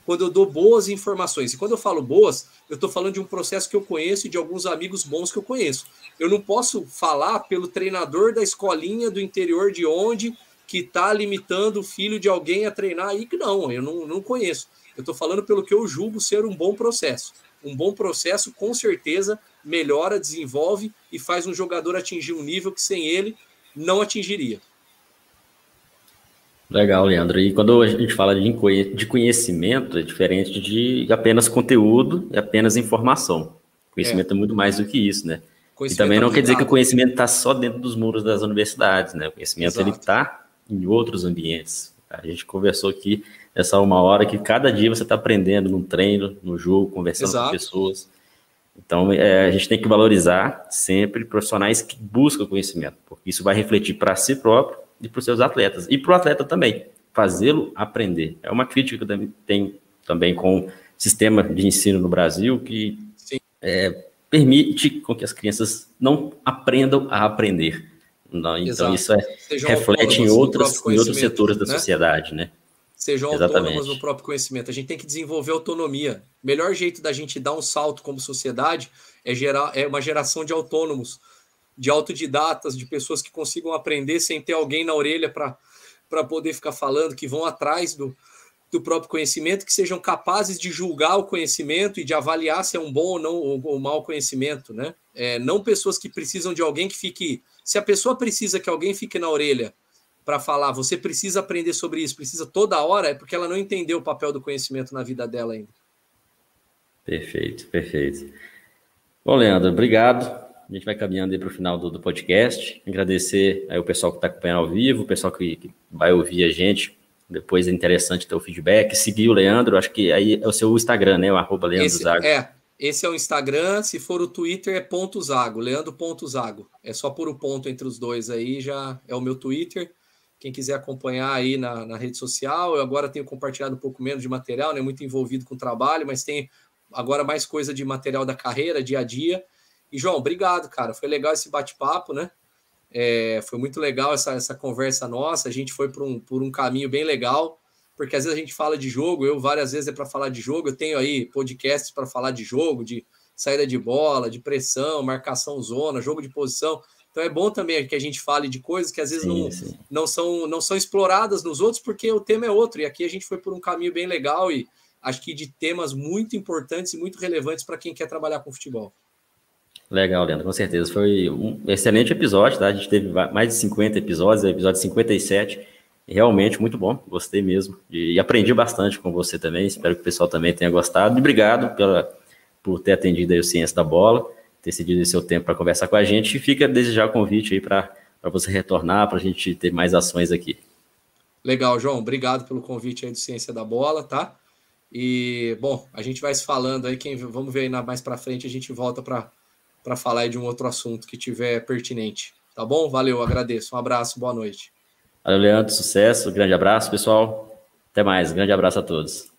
quando eu dou boas informações. E quando eu falo boas, eu estou falando de um processo que eu conheço e de alguns amigos bons que eu conheço. Eu não posso falar pelo treinador da escolinha do interior de onde que está limitando o filho de alguém a treinar aí, que não, eu não, não conheço. Eu estou falando pelo que eu julgo ser um bom processo. Um bom processo, com certeza, melhora, desenvolve e faz um jogador atingir um nível que sem ele não atingiria. Legal, Leandro. E quando a gente fala de conhecimento, é diferente de apenas conteúdo e apenas informação. Conhecimento é, é muito mais do que isso, né? E também não quer dizer que o conhecimento está só dentro dos muros das universidades, né? O conhecimento ele está em outros ambientes. A gente conversou aqui essa uma hora que cada dia você está aprendendo num treino, no jogo, conversando Exato. com pessoas. Então, é, a gente tem que valorizar sempre profissionais que buscam conhecimento, porque isso vai refletir para si próprio e para os seus atletas. E para o atleta também, fazê-lo aprender. É uma crítica que eu tenho também com o sistema de ensino no Brasil, que é, permite com que as crianças não aprendam a aprender. Não, então, isso é, reflete em, outras, em outros setores da né? sociedade, né? Sejam Exatamente. autônomos no próprio conhecimento. A gente tem que desenvolver autonomia. O melhor jeito da gente dar um salto como sociedade é gerar é uma geração de autônomos de autodidatas, de pessoas que consigam aprender sem ter alguém na orelha para poder ficar falando, que vão atrás do, do próprio conhecimento, que sejam capazes de julgar o conhecimento e de avaliar se é um bom ou não ou, ou mau conhecimento, né? É, não pessoas que precisam de alguém que fique. Se a pessoa precisa que alguém fique na orelha para falar, você precisa aprender sobre isso, precisa toda hora, é porque ela não entendeu o papel do conhecimento na vida dela ainda. Perfeito, perfeito. Bom, Leandro, obrigado. A gente vai caminhando aí para o final do, do, podcast. Agradecer aí o pessoal que está acompanhando ao vivo, o pessoal que, que, vai ouvir a gente. Depois é interessante ter o feedback. Seguir o Leandro, acho que aí é o seu Instagram, né? O arroba Leandro esse, Zago. É, esse é o Instagram. Se for o Twitter, é ponto Zago, Leandro. É só por o um ponto entre os dois aí, já é o meu Twitter. Quem quiser acompanhar aí na, na rede social, eu agora tenho compartilhado um pouco menos de material, né? Muito envolvido com o trabalho, mas tem agora mais coisa de material da carreira, dia a dia. E, João, obrigado, cara. Foi legal esse bate-papo, né? É, foi muito legal essa, essa conversa nossa. A gente foi por um, por um caminho bem legal, porque às vezes a gente fala de jogo, eu várias vezes é para falar de jogo. Eu tenho aí podcasts para falar de jogo, de saída de bola, de pressão, marcação zona, jogo de posição. Então é bom também que a gente fale de coisas que às vezes sim, não, sim. não, são, não são exploradas nos outros, porque o tema é outro. E aqui a gente foi por um caminho bem legal e acho que de temas muito importantes e muito relevantes para quem quer trabalhar com futebol. Legal, Leandro, com certeza. Foi um excelente episódio, tá? A gente teve mais de 50 episódios, episódio 57. Realmente muito bom, gostei mesmo. E aprendi bastante com você também. Espero que o pessoal também tenha gostado. E obrigado pela, por ter atendido aí o Ciência da Bola, ter cedido seu tempo para conversar com a gente. E fica desde já o convite aí para você retornar, para a gente ter mais ações aqui. Legal, João. Obrigado pelo convite aí do Ciência da Bola, tá? E, bom, a gente vai se falando aí. Quem, vamos ver aí mais para frente, a gente volta para para falar de um outro assunto que tiver pertinente. Tá bom? Valeu, agradeço. Um abraço, boa noite. Valeu, Leandro, sucesso, grande abraço, pessoal. Até mais, grande abraço a todos.